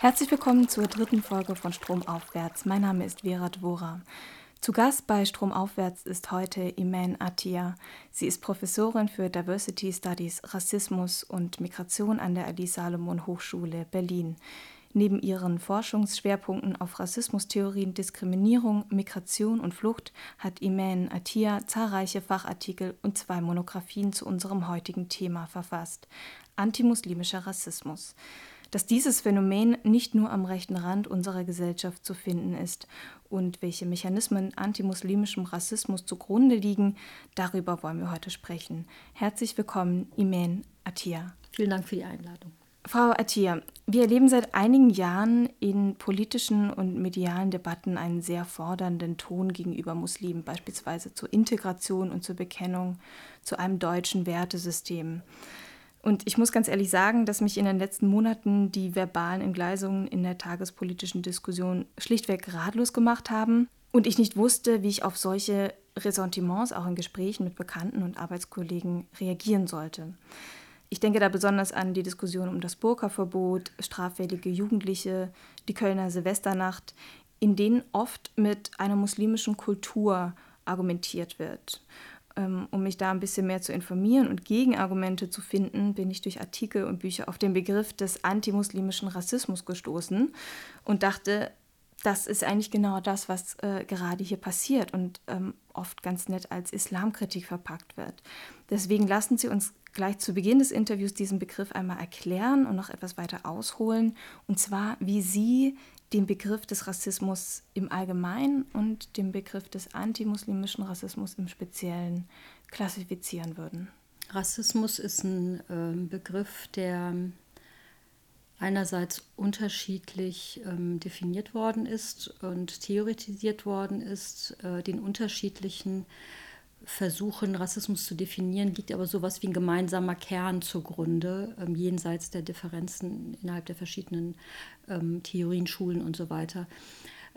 Herzlich willkommen zur dritten Folge von Stromaufwärts. Mein Name ist Vera Dvora. Zu Gast bei Stromaufwärts ist heute Iman Atia. Sie ist Professorin für Diversity Studies, Rassismus und Migration an der Ali Salomon Hochschule Berlin. Neben ihren Forschungsschwerpunkten auf Rassismustheorien, Diskriminierung, Migration und Flucht hat Iman Atia zahlreiche Fachartikel und zwei Monographien zu unserem heutigen Thema verfasst: Antimuslimischer Rassismus. Dass dieses Phänomen nicht nur am rechten Rand unserer Gesellschaft zu finden ist und welche Mechanismen antimuslimischem Rassismus zugrunde liegen, darüber wollen wir heute sprechen. Herzlich willkommen, Iman Atia. Vielen Dank für die Einladung. Frau Attia, wir erleben seit einigen Jahren in politischen und medialen Debatten einen sehr fordernden Ton gegenüber Muslimen, beispielsweise zur Integration und zur Bekennung zu einem deutschen Wertesystem. Und ich muss ganz ehrlich sagen, dass mich in den letzten Monaten die verbalen Entgleisungen in der tagespolitischen Diskussion schlichtweg ratlos gemacht haben und ich nicht wusste, wie ich auf solche Ressentiments auch in Gesprächen mit Bekannten und Arbeitskollegen reagieren sollte. Ich denke da besonders an die Diskussion um das Burka-Verbot, straffällige Jugendliche, die Kölner Silvesternacht, in denen oft mit einer muslimischen Kultur argumentiert wird. Ähm, um mich da ein bisschen mehr zu informieren und Gegenargumente zu finden, bin ich durch Artikel und Bücher auf den Begriff des antimuslimischen Rassismus gestoßen und dachte, das ist eigentlich genau das, was äh, gerade hier passiert und ähm, oft ganz nett als Islamkritik verpackt wird. Deswegen lassen Sie uns gleich zu Beginn des Interviews diesen Begriff einmal erklären und noch etwas weiter ausholen, und zwar, wie Sie den Begriff des Rassismus im Allgemeinen und den Begriff des antimuslimischen Rassismus im Speziellen klassifizieren würden. Rassismus ist ein äh, Begriff, der einerseits unterschiedlich ähm, definiert worden ist und theoretisiert worden ist, äh, den unterschiedlichen Versuchen, Rassismus zu definieren, liegt aber sowas wie ein gemeinsamer Kern zugrunde, ähm, jenseits der Differenzen innerhalb der verschiedenen ähm, Theorien, Schulen und so weiter.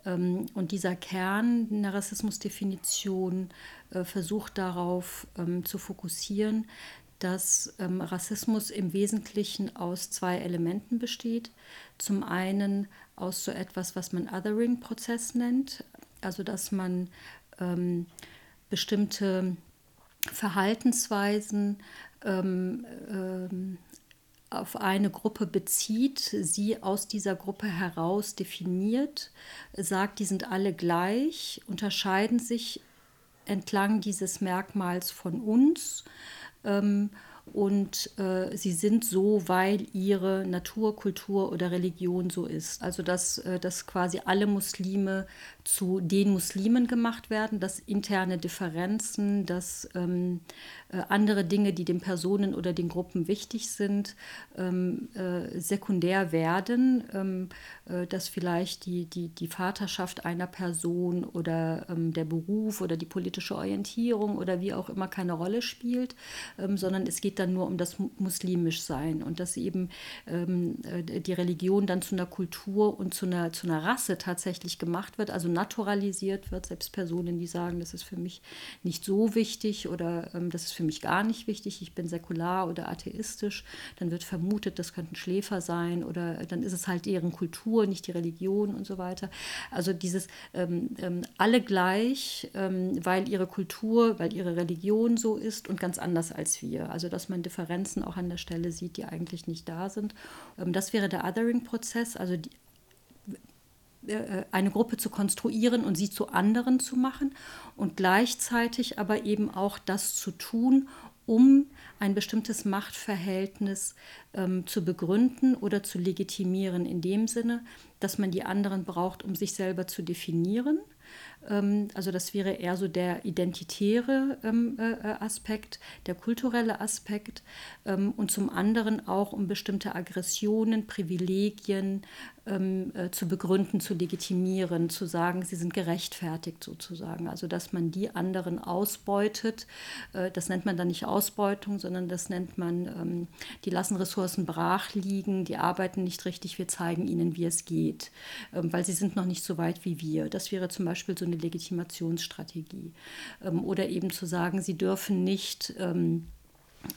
Ähm, und dieser Kern in der Rassismusdefinition äh, versucht darauf ähm, zu fokussieren, dass ähm, Rassismus im Wesentlichen aus zwei Elementen besteht. Zum einen aus so etwas, was man Othering-Prozess nennt, also dass man ähm, bestimmte Verhaltensweisen ähm, ähm, auf eine Gruppe bezieht, sie aus dieser Gruppe heraus definiert, sagt, die sind alle gleich, unterscheiden sich entlang dieses Merkmals von uns. Ähm, und äh, sie sind so, weil ihre Natur, Kultur oder Religion so ist. Also dass, äh, dass quasi alle Muslime zu den Muslimen gemacht werden, dass interne Differenzen, dass ähm, äh, andere Dinge, die den Personen oder den Gruppen wichtig sind, ähm, äh, sekundär werden, ähm, äh, dass vielleicht die, die, die Vaterschaft einer Person oder ähm, der Beruf oder die politische Orientierung oder wie auch immer keine Rolle spielt, ähm, sondern es geht dann nur um das muslimisch Sein und dass eben ähm, äh, die Religion dann zu einer Kultur und zu einer, zu einer Rasse tatsächlich gemacht wird, also naturalisiert wird. Selbst Personen, die sagen, das ist für mich nicht so wichtig oder ähm, das ist für mich gar nicht wichtig, ich bin säkular oder atheistisch, dann wird vermutet, das könnten Schläfer sein oder dann ist es halt deren Kultur, nicht die Religion und so weiter. Also dieses ähm, ähm, alle gleich, ähm, weil ihre Kultur, weil ihre Religion so ist und ganz anders als wir. Also dass man Differenzen auch an der Stelle sieht, die eigentlich nicht da sind. Ähm, das wäre der Othering-Prozess, also die, äh, äh, eine Gruppe zu konstruieren und sie zu anderen zu machen und gleichzeitig aber eben auch das zu tun, um ein bestimmtes Machtverhältnis ähm, zu begründen oder zu legitimieren, in dem Sinne, dass man die anderen braucht, um sich selber zu definieren also das wäre eher so der identitäre ähm, äh, äh, Aspekt, der kulturelle Aspekt ähm, und zum anderen auch um bestimmte Aggressionen, Privilegien ähm, äh, zu begründen, zu legitimieren, zu sagen, sie sind gerechtfertigt sozusagen. Also dass man die anderen ausbeutet, das nennt man dann nicht Ausbeutung, sondern das nennt man, ähm, die lassen Ressourcen brach liegen, die arbeiten nicht richtig, wir zeigen ihnen, wie es geht, ähm, weil sie sind noch nicht so weit wie wir. Das wäre zum Beispiel so eine Legitimationsstrategie. Ähm, oder eben zu sagen, sie dürfen nicht ähm,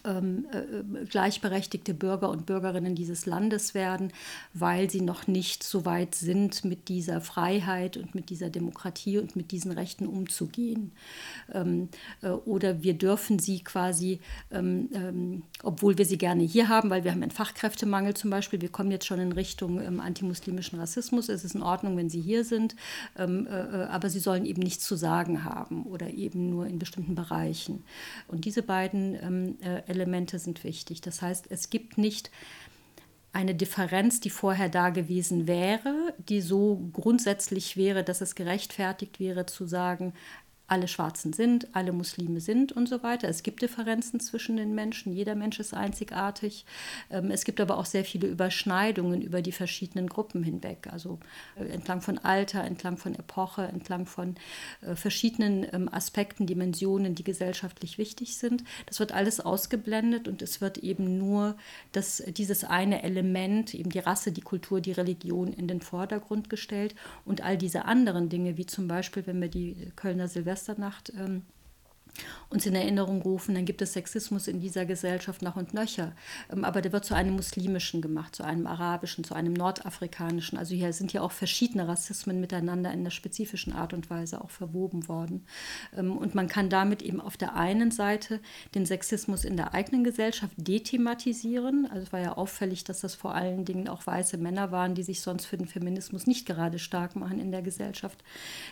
ähm, äh, gleichberechtigte Bürger und Bürgerinnen dieses Landes werden, weil sie noch nicht so weit sind, mit dieser Freiheit und mit dieser Demokratie und mit diesen Rechten umzugehen. Ähm, äh, oder wir dürfen sie quasi, ähm, ähm obwohl wir sie gerne hier haben, weil wir haben einen Fachkräftemangel zum Beispiel, wir kommen jetzt schon in Richtung ähm, antimuslimischen Rassismus, es ist in Ordnung, wenn sie hier sind, ähm, äh, äh, aber sie sollen eben nichts zu sagen haben oder eben nur in bestimmten Bereichen. Und diese beiden äh, Elemente sind wichtig. Das heißt, es gibt nicht eine Differenz, die vorher da gewesen wäre, die so grundsätzlich wäre, dass es gerechtfertigt wäre zu sagen, alle Schwarzen sind, alle Muslime sind und so weiter. Es gibt Differenzen zwischen den Menschen, jeder Mensch ist einzigartig. Ähm, es gibt aber auch sehr viele Überschneidungen über die verschiedenen Gruppen hinweg, also äh, entlang von Alter, entlang von Epoche, entlang von äh, verschiedenen ähm, Aspekten, Dimensionen, die gesellschaftlich wichtig sind. Das wird alles ausgeblendet und es wird eben nur das, dieses eine Element, eben die Rasse, die Kultur, die Religion in den Vordergrund gestellt und all diese anderen Dinge, wie zum Beispiel, wenn wir die Kölner Silvester Silvesternacht ähm, uns in Erinnerung rufen, dann gibt es Sexismus in dieser Gesellschaft noch und nöcher. Ähm, aber der wird zu einem muslimischen gemacht, zu einem arabischen, zu einem nordafrikanischen. Also hier sind ja auch verschiedene Rassismen miteinander in einer spezifischen Art und Weise auch verwoben worden. Ähm, und man kann damit eben auf der einen Seite den Sexismus in der eigenen Gesellschaft dethematisieren. Also es war ja auffällig, dass das vor allen Dingen auch weiße Männer waren, die sich sonst für den Feminismus nicht gerade stark machen in der Gesellschaft,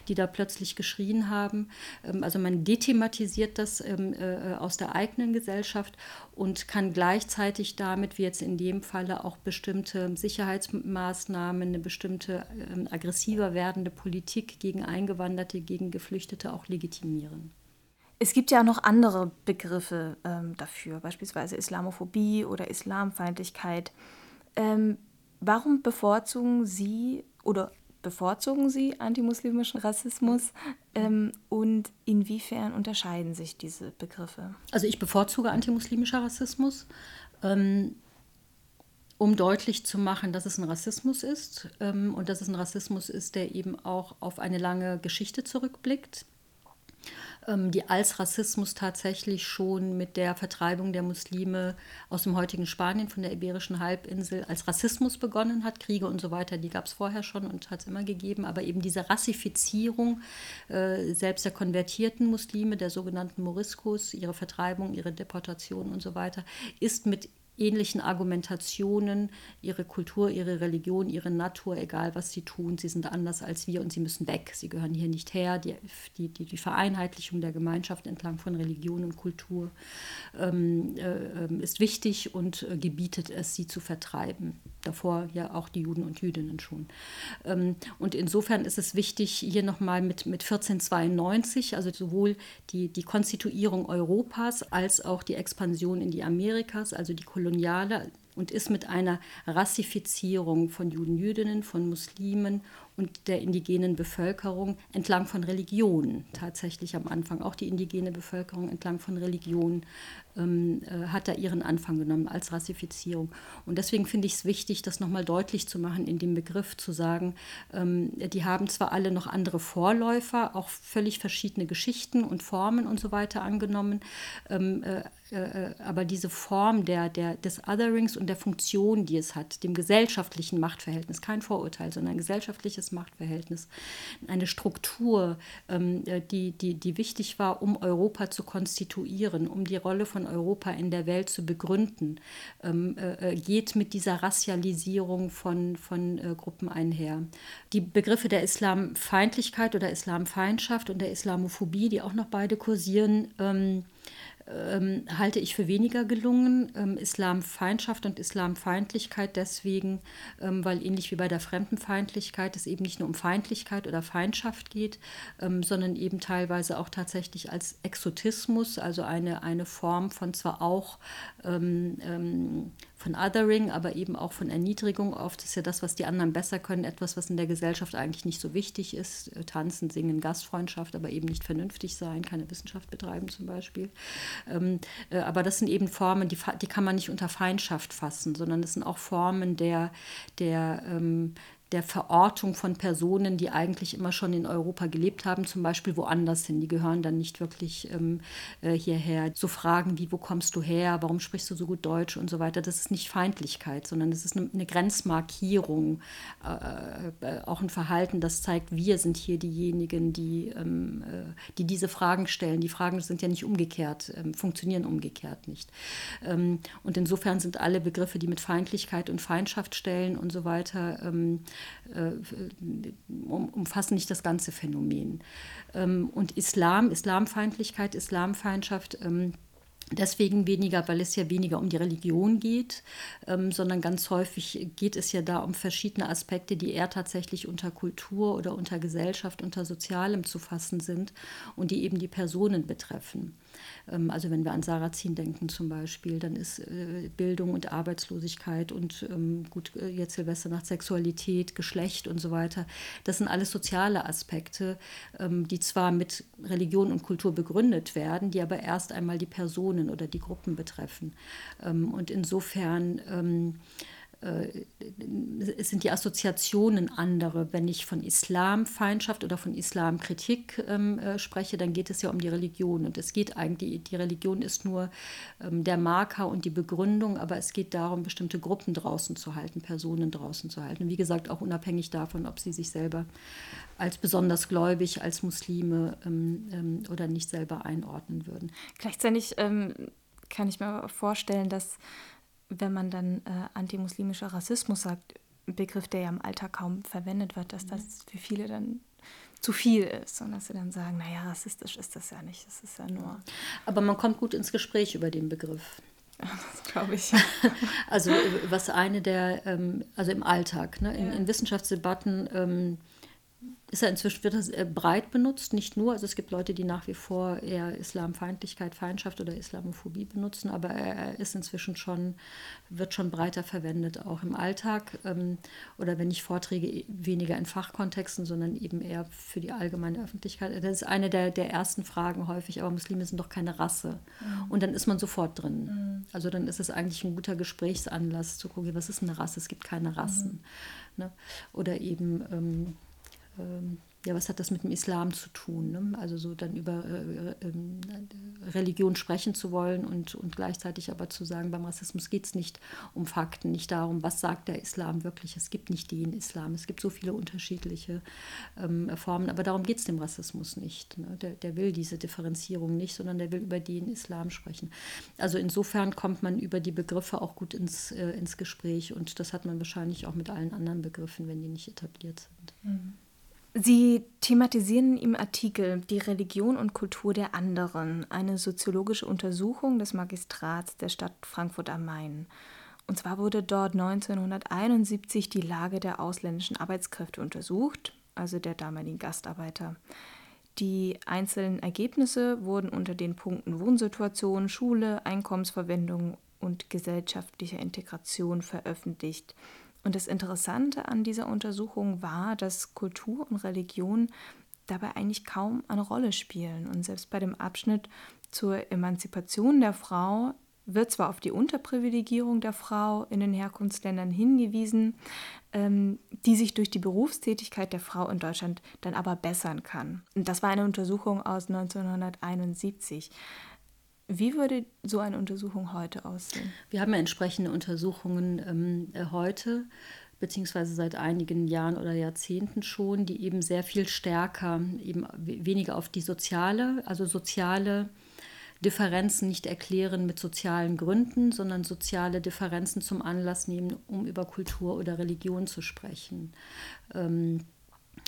die da plötzlich geschrien haben. Ähm, also man dethematisiert kritisiert das ähm, äh, aus der eigenen Gesellschaft und kann gleichzeitig damit, wie jetzt in dem Falle, auch bestimmte Sicherheitsmaßnahmen, eine bestimmte ähm, aggressiver werdende Politik gegen Eingewanderte, gegen Geflüchtete auch legitimieren. Es gibt ja auch noch andere Begriffe ähm, dafür, beispielsweise Islamophobie oder Islamfeindlichkeit. Ähm, warum bevorzugen Sie oder bevorzugen Sie antimuslimischen Rassismus ähm, und inwiefern unterscheiden sich diese Begriffe? Also ich bevorzuge antimuslimischer Rassismus, ähm, um deutlich zu machen, dass es ein Rassismus ist ähm, und dass es ein Rassismus ist, der eben auch auf eine lange Geschichte zurückblickt die als Rassismus tatsächlich schon mit der Vertreibung der Muslime aus dem heutigen Spanien von der Iberischen Halbinsel als Rassismus begonnen hat. Kriege und so weiter, die gab es vorher schon und hat es immer gegeben. Aber eben diese Rassifizierung äh, selbst der konvertierten Muslime, der sogenannten Moriscos, ihre Vertreibung, ihre Deportation und so weiter, ist mit ähnlichen Argumentationen, ihre Kultur, ihre Religion, ihre Natur, egal was sie tun, sie sind anders als wir und sie müssen weg, sie gehören hier nicht her. Die, die, die Vereinheitlichung der Gemeinschaft entlang von Religion und Kultur ähm, äh, ist wichtig und äh, gebietet es, sie zu vertreiben. Davor ja auch die Juden und Jüdinnen schon. Ähm, und insofern ist es wichtig, hier nochmal mit, mit 1492, also sowohl die, die Konstituierung Europas als auch die Expansion in die Amerikas, also die Kolonisierung koloniale und ist mit einer Rassifizierung von Juden, Jüdinnen, von Muslimen und der indigenen Bevölkerung entlang von Religionen, tatsächlich am Anfang auch die indigene Bevölkerung entlang von Religionen, ähm, äh, hat da ihren Anfang genommen als Rassifizierung. Und deswegen finde ich es wichtig, das nochmal deutlich zu machen, in dem Begriff zu sagen, ähm, die haben zwar alle noch andere Vorläufer, auch völlig verschiedene Geschichten und Formen und so weiter angenommen, ähm, äh, äh, aber diese Form der, der, des Otherings und der Funktion, die es hat, dem gesellschaftlichen Machtverhältnis, kein Vorurteil, sondern ein gesellschaftliches Machtverhältnis, eine Struktur, ähm, äh, die, die, die wichtig war, um Europa zu konstituieren, um die Rolle von Europa in der Welt zu begründen, ähm, äh, geht mit dieser Rassialisierung von, von Gruppen einher. Die Begriffe der Islamfeindlichkeit oder Islamfeindschaft und der Islamophobie, die auch noch beide kursieren, ähm, halte ich für weniger gelungen. Ähm, Islamfeindschaft und Islamfeindlichkeit deswegen, ähm, weil ähnlich wie bei der Fremdenfeindlichkeit es eben nicht nur um Feindlichkeit oder Feindschaft geht, ähm, sondern eben teilweise auch tatsächlich als Exotismus, also eine, eine Form von zwar auch ähm, ähm, von Othering, aber eben auch von Erniedrigung. Oft ist ja das, was die anderen besser können, etwas, was in der Gesellschaft eigentlich nicht so wichtig ist. Äh, tanzen, singen, Gastfreundschaft, aber eben nicht vernünftig sein, keine Wissenschaft betreiben zum Beispiel. Ähm, äh, aber das sind eben Formen, die, die kann man nicht unter Feindschaft fassen, sondern das sind auch Formen der, der ähm, der Verortung von Personen, die eigentlich immer schon in Europa gelebt haben, zum Beispiel woanders hin. Die gehören dann nicht wirklich ähm, äh, hierher. So Fragen wie, wo kommst du her, warum sprichst du so gut Deutsch und so weiter, das ist nicht Feindlichkeit, sondern das ist eine, Grenzmarkierung, äh, äh, auch ein Verhalten, das zeigt, wir sind hier diejenigen, die, ähm, äh, die diese Fragen stellen. Die Fragen sind ja nicht umgekehrt, ähm, funktionieren umgekehrt nicht. Ähm, und insofern sind alle Begriffe, die mit Feindlichkeit und Feindschaft stellen und so weiter, ähm, äh, umfassen nicht das ganze Phänomen. Ähm, und Islam, Islamfeindlichkeit, Islamfeindschaft, ähm, Deswegen weniger, weil es ja weniger um die Religion geht, ähm, sondern ganz häufig geht es ja da um verschiedene Aspekte, die eher tatsächlich unter Kultur oder unter Gesellschaft, unter Sozialem zu fassen sind und die eben die Personen betreffen. Ähm, also wenn wir an Sarazin denken zum Beispiel, dann ist äh, Bildung und Arbeitslosigkeit und ähm, gut, äh, jetzt Silvester nach Sexualität, Geschlecht und so weiter, das sind alles soziale Aspekte, ähm, die zwar mit Religion und Kultur begründet werden, die aber erst einmal die Personen oder die Gruppen betreffen. Und insofern sind die Assoziationen andere. Wenn ich von Islamfeindschaft oder von Islamkritik ähm, äh, spreche, dann geht es ja um die Religion. Und es geht eigentlich, die Religion ist nur ähm, der Marker und die Begründung, aber es geht darum, bestimmte Gruppen draußen zu halten, Personen draußen zu halten. Und wie gesagt, auch unabhängig davon, ob sie sich selber als besonders gläubig, als Muslime ähm, ähm oder nicht selber einordnen würden. Gleichzeitig ähm, kann ich mir vorstellen, dass wenn man dann äh, antimuslimischer Rassismus sagt, ein Begriff, der ja im Alltag kaum verwendet wird, dass das für viele dann zu viel ist und dass sie dann sagen, naja, rassistisch ist das ja nicht, das ist ja nur. Aber man kommt gut ins Gespräch über den Begriff. Das glaube ich. Also was eine der, ähm, also im Alltag, ne, in, ja. in Wissenschaftsdebatten ähm, ist er inzwischen wird das äh, breit benutzt, nicht nur. Also es gibt Leute, die nach wie vor eher Islamfeindlichkeit, Feindschaft oder Islamophobie benutzen, aber er ist inzwischen schon, wird schon breiter verwendet, auch im Alltag. Ähm, oder wenn ich Vorträge weniger in Fachkontexten, sondern eben eher für die allgemeine Öffentlichkeit. Das ist eine der, der ersten Fragen häufig, aber Muslime sind doch keine Rasse. Mhm. Und dann ist man sofort drin. Mhm. Also dann ist es eigentlich ein guter Gesprächsanlass zu gucken, was ist eine Rasse? Es gibt keine Rassen. Mhm. Ne? Oder eben ähm, ähm, ja, was hat das mit dem Islam zu tun? Ne? Also so dann über äh, äh, Religion sprechen zu wollen und, und gleichzeitig aber zu sagen, beim Rassismus geht es nicht um Fakten, nicht darum, was sagt der Islam wirklich. Es gibt nicht den Islam, es gibt so viele unterschiedliche ähm, Formen, aber darum geht es dem Rassismus nicht. Ne? Der, der will diese Differenzierung nicht, sondern der will über den Islam sprechen. Also insofern kommt man über die Begriffe auch gut ins, äh, ins Gespräch und das hat man wahrscheinlich auch mit allen anderen Begriffen, wenn die nicht etabliert sind. Mhm. Sie thematisieren im Artikel die Religion und Kultur der anderen, eine soziologische Untersuchung des Magistrats der Stadt Frankfurt am Main. Und zwar wurde dort 1971 die Lage der ausländischen Arbeitskräfte untersucht, also der damaligen Gastarbeiter. Die einzelnen Ergebnisse wurden unter den Punkten Wohnsituation, Schule, Einkommensverwendung und gesellschaftlicher Integration veröffentlicht. Und das Interessante an dieser Untersuchung war, dass Kultur und Religion dabei eigentlich kaum eine Rolle spielen. Und selbst bei dem Abschnitt zur Emanzipation der Frau wird zwar auf die Unterprivilegierung der Frau in den Herkunftsländern hingewiesen, ähm, die sich durch die Berufstätigkeit der Frau in Deutschland dann aber bessern kann. Und das war eine Untersuchung aus 1971. Wie würde so eine Untersuchung heute aussehen? Wir haben ja entsprechende Untersuchungen ähm, äh, heute, beziehungsweise seit einigen Jahren oder Jahrzehnten schon, die eben sehr viel stärker, eben weniger auf die soziale, also soziale Differenzen nicht erklären mit sozialen Gründen, sondern soziale Differenzen zum Anlass nehmen, um über Kultur oder Religion zu sprechen. Ähm,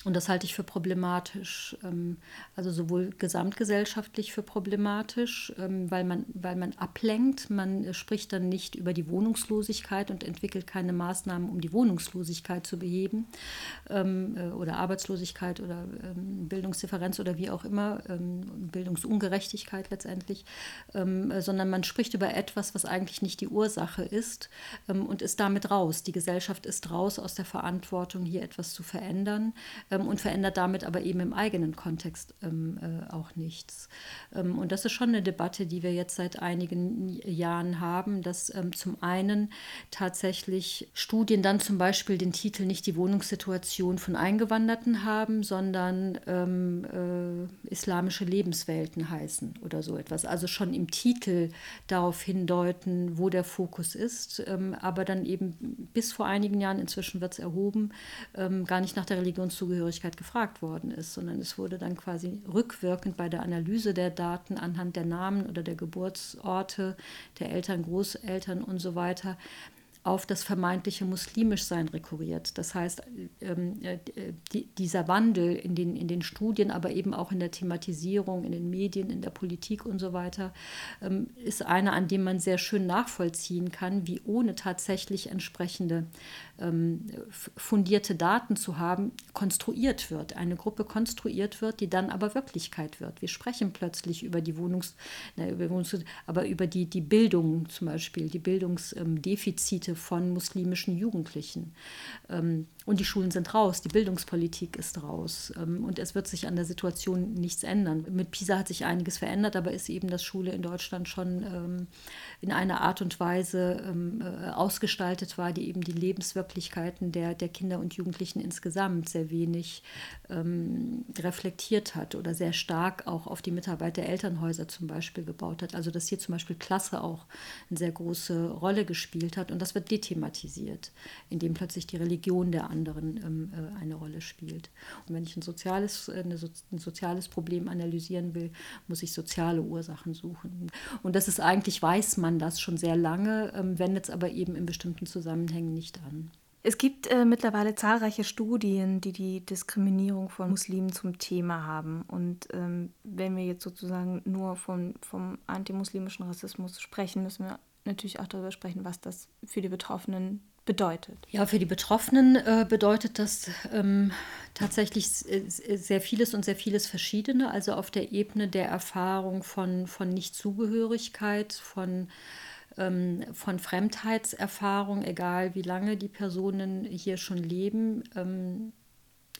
und das halte ich für problematisch, ähm, also sowohl gesamtgesellschaftlich für problematisch, ähm, weil man, weil man ablenkt. Man spricht dann nicht über die Wohnungslosigkeit und entwickelt keine Maßnahmen, um die Wohnungslosigkeit zu beheben ähm, äh, oder Arbeitslosigkeit oder Bildungsdifferenz oder wie auch immer, Bildungsungerechtigkeit letztendlich, sondern man spricht über etwas, was eigentlich nicht die Ursache ist und ist damit raus. Die Gesellschaft ist raus aus der Verantwortung, hier etwas zu verändern ähm, und verändert damit aber eben im eigenen Kontext ähm, äh, auch nichts. Ähm, und das ist schon eine Debatte, die wir jetzt seit einigen Jahren haben, dass ähm, zum einen tatsächlich Studien dann zum Beispiel den Titel nicht die Wohnungssituation von Eingewanderten haben, sondern ähm, äh, islamische Lebenswelten heißen oder so etwas. Also schon im Titel darauf hindeuten, wo der Fokus ist, aber dann eben bis vor einigen Jahren, inzwischen wird es erhoben, gar nicht nach der Religionszugehörigkeit gefragt worden ist, sondern es wurde dann quasi rückwirkend bei der Analyse der Daten anhand der Namen oder der Geburtsorte der Eltern, Großeltern und so weiter auf das vermeintliche Muslimischsein rekurriert. Das heißt, ähm, äh, die, dieser Wandel in den, in den Studien, aber eben auch in der Thematisierung, in den Medien, in der Politik und so weiter, ähm, ist einer, an dem man sehr schön nachvollziehen kann, wie ohne tatsächlich entsprechende ähm, fundierte Daten zu haben, konstruiert wird. Eine Gruppe konstruiert wird, die dann aber Wirklichkeit wird. Wir sprechen plötzlich über die Wohnungs, na, über Wohnungs aber über die, die Bildung zum Beispiel, die Bildungsdefizite von muslimischen Jugendlichen. Ähm, und die Schulen sind raus, die Bildungspolitik ist raus ähm, und es wird sich an der Situation nichts ändern. Mit PISA hat sich einiges verändert, aber ist eben das Schule in Deutschland schon ähm, in einer Art und Weise ähm, äh, ausgestaltet war, die eben die Lebenswirklichkeiten der, der Kinder und Jugendlichen insgesamt sehr wenig ähm, reflektiert hat oder sehr stark auch auf die Mitarbeit der Elternhäuser zum Beispiel gebaut hat. Also dass hier zum Beispiel Klasse auch eine sehr große Rolle gespielt hat und das wird dethematisiert, indem plötzlich die Religion der anderen ähm, äh, eine Rolle spielt. Und wenn ich ein soziales, äh, eine, ein soziales Problem analysieren will, muss ich soziale Ursachen suchen. Und das ist eigentlich, weiß man das schon sehr lange, ähm, wendet es aber eben in bestimmten Zusammenhängen nicht an. Es gibt äh, mittlerweile zahlreiche Studien, die die Diskriminierung von Muslimen zum Thema haben. Und ähm, wenn wir jetzt sozusagen nur von, vom antimuslimischen Rassismus sprechen, müssen wir natürlich auch darüber sprechen, was das für die Betroffenen bedeutet. Ja, für die Betroffenen äh, bedeutet das ähm, tatsächlich sehr vieles und sehr vieles Verschiedene. Also auf der Ebene der Erfahrung von, von Nichtzugehörigkeit, von, ähm, von Fremdheitserfahrung, egal wie lange die Personen hier schon leben. Ähm,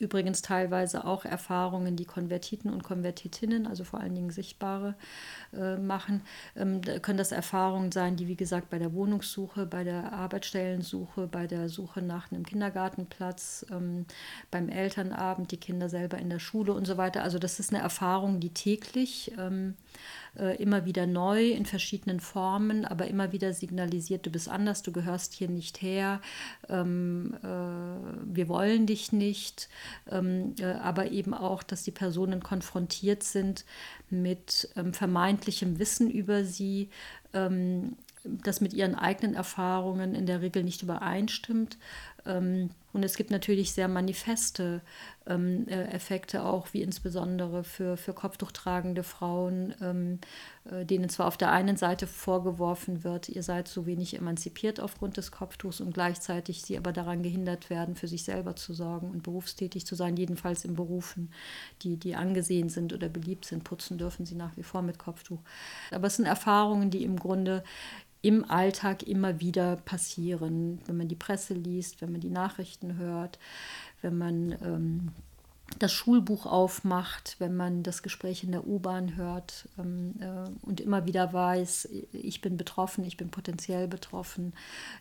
Übrigens teilweise auch Erfahrungen, die Konvertiten und Konvertitinnen, also vor allen Dingen sichtbare, äh, machen. Ähm, da können das Erfahrungen sein, die, wie gesagt, bei der Wohnungssuche, bei der Arbeitsstellensuche, bei der Suche nach einem Kindergartenplatz, ähm, beim Elternabend, die Kinder selber in der Schule und so weiter. Also das ist eine Erfahrung, die täglich ähm, äh, immer wieder neu in verschiedenen Formen, aber immer wieder signalisiert, du bist anders, du gehörst hier nicht her, ähm, äh, wir wollen dich nicht, ähm, äh, aber eben auch, dass die Personen konfrontiert sind mit ähm, vermeintlichem Wissen über sie, ähm, das mit ihren eigenen Erfahrungen in der Regel nicht übereinstimmt. Ähm, und es gibt natürlich sehr manifeste ähm, äh, Effekte auch, wie insbesondere für, für Kopftuchtragende Frauen, ähm, äh, denen zwar auf der einen Seite vorgeworfen wird, ihr seid so wenig emanzipiert aufgrund des Kopftuchs und gleichzeitig sie aber daran gehindert werden, für sich selber zu sorgen und berufstätig zu sein, jedenfalls in Berufen, die, die angesehen sind oder beliebt sind. Putzen dürfen sie nach wie vor mit Kopftuch. Aber es sind Erfahrungen, die im Grunde im Alltag immer wieder passieren, wenn man die Presse liest, wenn man die Nachrichten hört, wenn man ähm, das Schulbuch aufmacht, wenn man das Gespräch in der U-Bahn hört ähm, äh, und immer wieder weiß, ich bin betroffen, ich bin potenziell betroffen,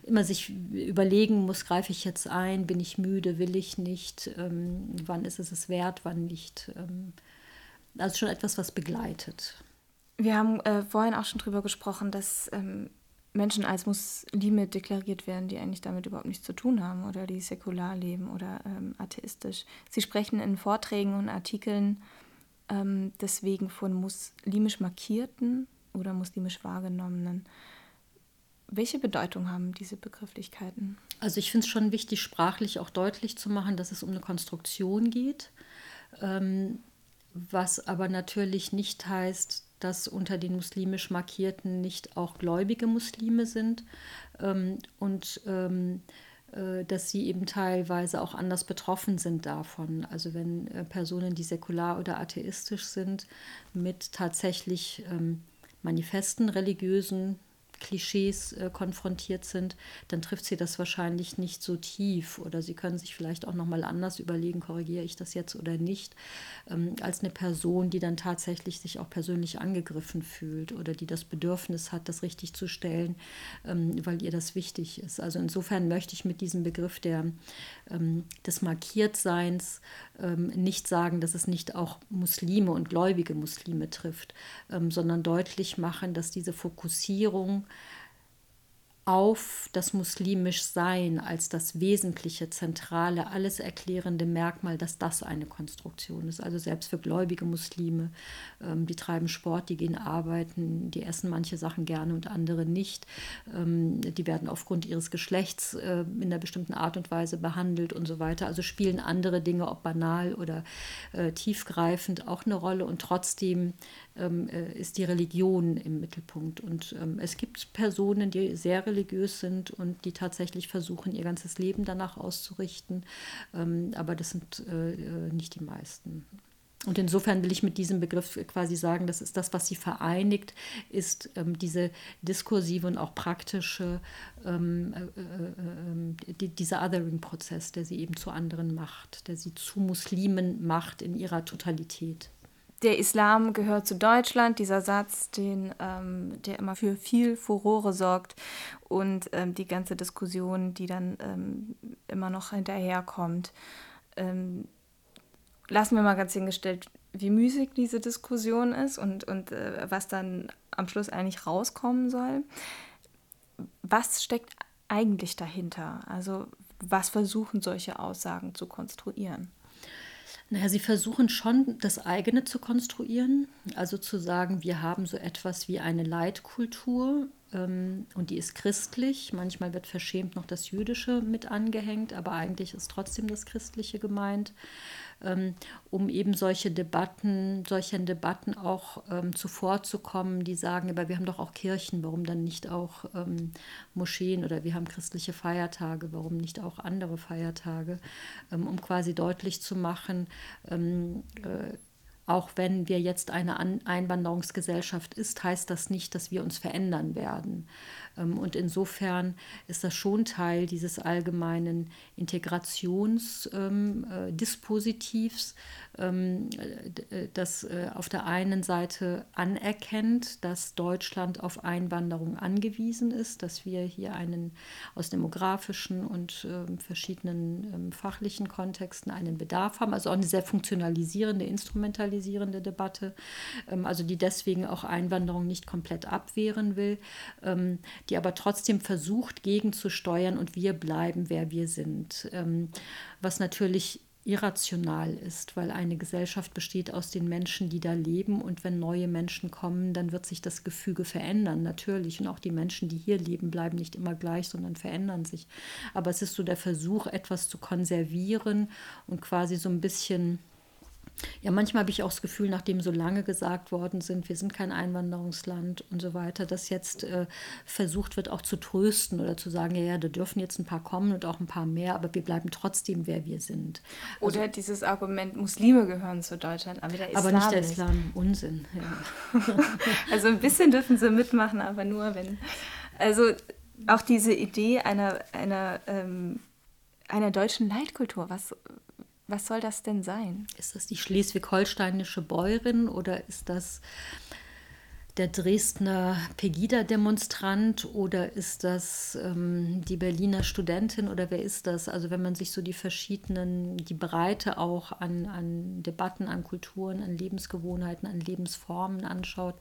immer sich überlegen muss, greife ich jetzt ein, bin ich müde, will ich nicht, ähm, wann ist es es wert, wann nicht. Ähm, also schon etwas, was begleitet. Wir haben äh, vorhin auch schon darüber gesprochen, dass ähm, Menschen als Muslime deklariert werden, die eigentlich damit überhaupt nichts zu tun haben oder die säkular leben oder ähm, atheistisch. Sie sprechen in Vorträgen und Artikeln ähm, deswegen von muslimisch markierten oder muslimisch wahrgenommenen. Welche Bedeutung haben diese Begrifflichkeiten? Also ich finde es schon wichtig, sprachlich auch deutlich zu machen, dass es um eine Konstruktion geht, ähm, was aber natürlich nicht heißt, dass unter den muslimisch Markierten nicht auch gläubige Muslime sind ähm, und ähm, äh, dass sie eben teilweise auch anders betroffen sind davon. Also wenn äh, Personen, die säkular oder atheistisch sind, mit tatsächlich ähm, manifesten religiösen Klischees äh, konfrontiert sind, dann trifft sie das wahrscheinlich nicht so tief oder sie können sich vielleicht auch noch mal anders überlegen, korrigiere ich das jetzt oder nicht, ähm, als eine Person, die dann tatsächlich sich auch persönlich angegriffen fühlt oder die das Bedürfnis hat, das richtig zu stellen, ähm, weil ihr das wichtig ist. Also insofern möchte ich mit diesem Begriff der, ähm, des Markiertseins ähm, nicht sagen, dass es nicht auch Muslime und gläubige Muslime trifft, ähm, sondern deutlich machen, dass diese Fokussierung auf das muslimisch Sein als das wesentliche, zentrale, alles erklärende Merkmal, dass das eine Konstruktion ist. Also selbst für gläubige Muslime, ähm, die treiben Sport, die gehen arbeiten, die essen manche Sachen gerne und andere nicht. Ähm, die werden aufgrund ihres Geschlechts äh, in einer bestimmten Art und Weise behandelt und so weiter. Also spielen andere Dinge, ob banal oder äh, tiefgreifend, auch eine Rolle. Und trotzdem ist die Religion im Mittelpunkt. Und ähm, es gibt Personen, die sehr religiös sind und die tatsächlich versuchen, ihr ganzes Leben danach auszurichten. Ähm, aber das sind äh, äh, nicht die meisten. Und insofern will ich mit diesem Begriff quasi sagen, das ist das, was sie vereinigt, ist ähm, diese diskursive und auch praktische, ähm, äh, äh, die, dieser Othering-Prozess, der sie eben zu anderen macht, der sie zu Muslimen macht in ihrer Totalität der Islam gehört zu Deutschland, dieser Satz, den, ähm, der immer für viel Furore sorgt und ähm, die ganze Diskussion, die dann ähm, immer noch hinterherkommt. Ähm, lassen wir mal ganz hingestellt, wie müßig diese Diskussion ist und, und äh, was dann am Schluss eigentlich rauskommen soll. Was steckt eigentlich dahinter? Also was versuchen solche Aussagen zu konstruieren? Naja, sie versuchen schon, das eigene zu konstruieren. Also zu sagen, wir haben so etwas wie eine Leitkultur und die ist christlich. Manchmal wird verschämt noch das Jüdische mit angehängt, aber eigentlich ist trotzdem das Christliche gemeint. Ähm, um eben solche Debatten, solchen Debatten auch ähm, zuvorzukommen, die sagen, aber wir haben doch auch Kirchen, warum dann nicht auch ähm, Moscheen oder wir haben christliche Feiertage, warum nicht auch andere Feiertage, ähm, um quasi deutlich zu machen, ähm, äh, auch wenn wir jetzt eine Einwanderungsgesellschaft ist, heißt das nicht, dass wir uns verändern werden. Ähm, und insofern ist das schon Teil dieses allgemeinen Integrationsdispositivs, ähm, äh, das äh, auf der einen Seite anerkennt, dass Deutschland auf Einwanderung angewiesen ist, dass wir hier einen aus demografischen und ähm, verschiedenen fachlichen Kontexten einen Bedarf haben, also auch eine sehr funktionalisierende, instrumentalisierende Debatte, also die deswegen auch Einwanderung nicht komplett abwehren will, die aber trotzdem versucht gegenzusteuern und wir bleiben, wer wir sind. Was natürlich irrational ist, weil eine Gesellschaft besteht aus den Menschen, die da leben und wenn neue Menschen kommen, dann wird sich das Gefüge verändern, natürlich. Und auch die Menschen, die hier leben, bleiben nicht immer gleich, sondern verändern sich. Aber es ist so der Versuch, etwas zu konservieren und quasi so ein bisschen ja, manchmal habe ich auch das Gefühl, nachdem so lange gesagt worden sind, wir sind kein Einwanderungsland und so weiter, dass jetzt äh, versucht wird, auch zu trösten oder zu sagen, ja, ja, da dürfen jetzt ein paar kommen und auch ein paar mehr, aber wir bleiben trotzdem, wer wir sind. Also, oder dieses Argument, Muslime gehören zu Deutschland, aber der Islam Aber nicht der Islam, Unsinn. Ja. also ein bisschen dürfen sie mitmachen, aber nur wenn. Also auch diese Idee einer, einer, ähm, einer deutschen Leitkultur, was was soll das denn sein? Ist das die schleswig-holsteinische Bäuerin oder ist das der Dresdner Pegida-Demonstrant oder ist das ähm, die Berliner Studentin oder wer ist das? Also wenn man sich so die verschiedenen, die Breite auch an, an Debatten, an Kulturen, an Lebensgewohnheiten, an Lebensformen anschaut,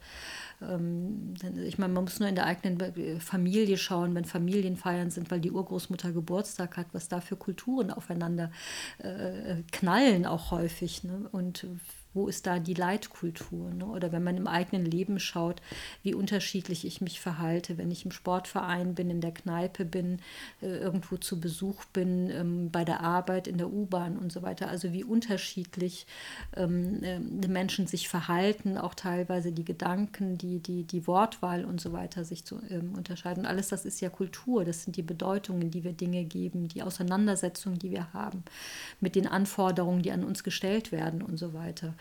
ähm, ich meine, man muss nur in der eigenen Familie schauen, wenn Familienfeiern sind, weil die Urgroßmutter Geburtstag hat, was da für Kulturen aufeinander äh, knallen auch häufig. Ne? Und wo ist da die Leitkultur? Ne? Oder wenn man im eigenen Leben schaut, wie unterschiedlich ich mich verhalte, wenn ich im Sportverein bin, in der Kneipe bin, äh, irgendwo zu Besuch bin, ähm, bei der Arbeit, in der U-Bahn und so weiter. Also wie unterschiedlich ähm, äh, Menschen sich verhalten, auch teilweise die Gedanken, die, die, die Wortwahl und so weiter sich zu ähm, unterscheiden. Alles das ist ja Kultur, das sind die Bedeutungen, die wir Dinge geben, die Auseinandersetzungen, die wir haben mit den Anforderungen, die an uns gestellt werden und so weiter.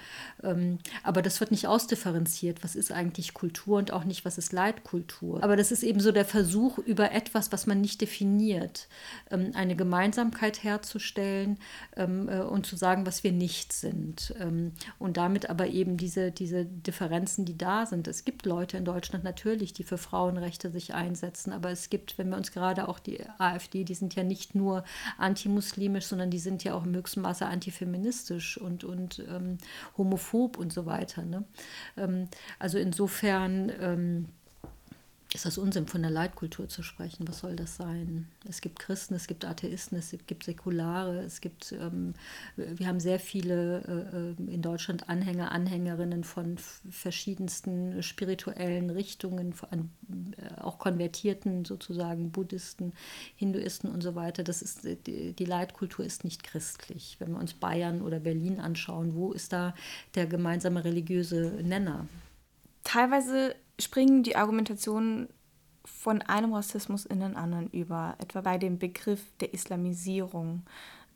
Ähm, aber das wird nicht ausdifferenziert. Was ist eigentlich Kultur und auch nicht, was ist Leitkultur? Aber das ist eben so der Versuch, über etwas, was man nicht definiert, ähm, eine Gemeinsamkeit herzustellen ähm, äh, und zu sagen, was wir nicht sind. Ähm, und damit aber eben diese, diese Differenzen, die da sind. Es gibt Leute in Deutschland natürlich, die für Frauenrechte sich einsetzen, aber es gibt, wenn wir uns gerade auch die AfD, die sind ja nicht nur antimuslimisch, sondern die sind ja auch im höchsten Maße antifeministisch und, und ähm, homophob und so weiter. Ne? Ähm, also insofern ähm, ist das Unsinn, von der Leitkultur zu sprechen. Was soll das sein? Es gibt Christen, es gibt Atheisten, es gibt Säkulare, es gibt, ähm, wir haben sehr viele äh, in Deutschland Anhänger, Anhängerinnen von verschiedensten spirituellen Richtungen, von, äh, auch Konvertierten sozusagen, Buddhisten, Hinduisten und so weiter. Das ist, die, die Leitkultur ist nicht christlich. Wenn wir uns Bayern oder Berlin anschauen, wo ist da der gemeinsame religiöse Nenner? Teilweise springen die Argumentationen von einem Rassismus in den anderen über, etwa bei dem Begriff der Islamisierung.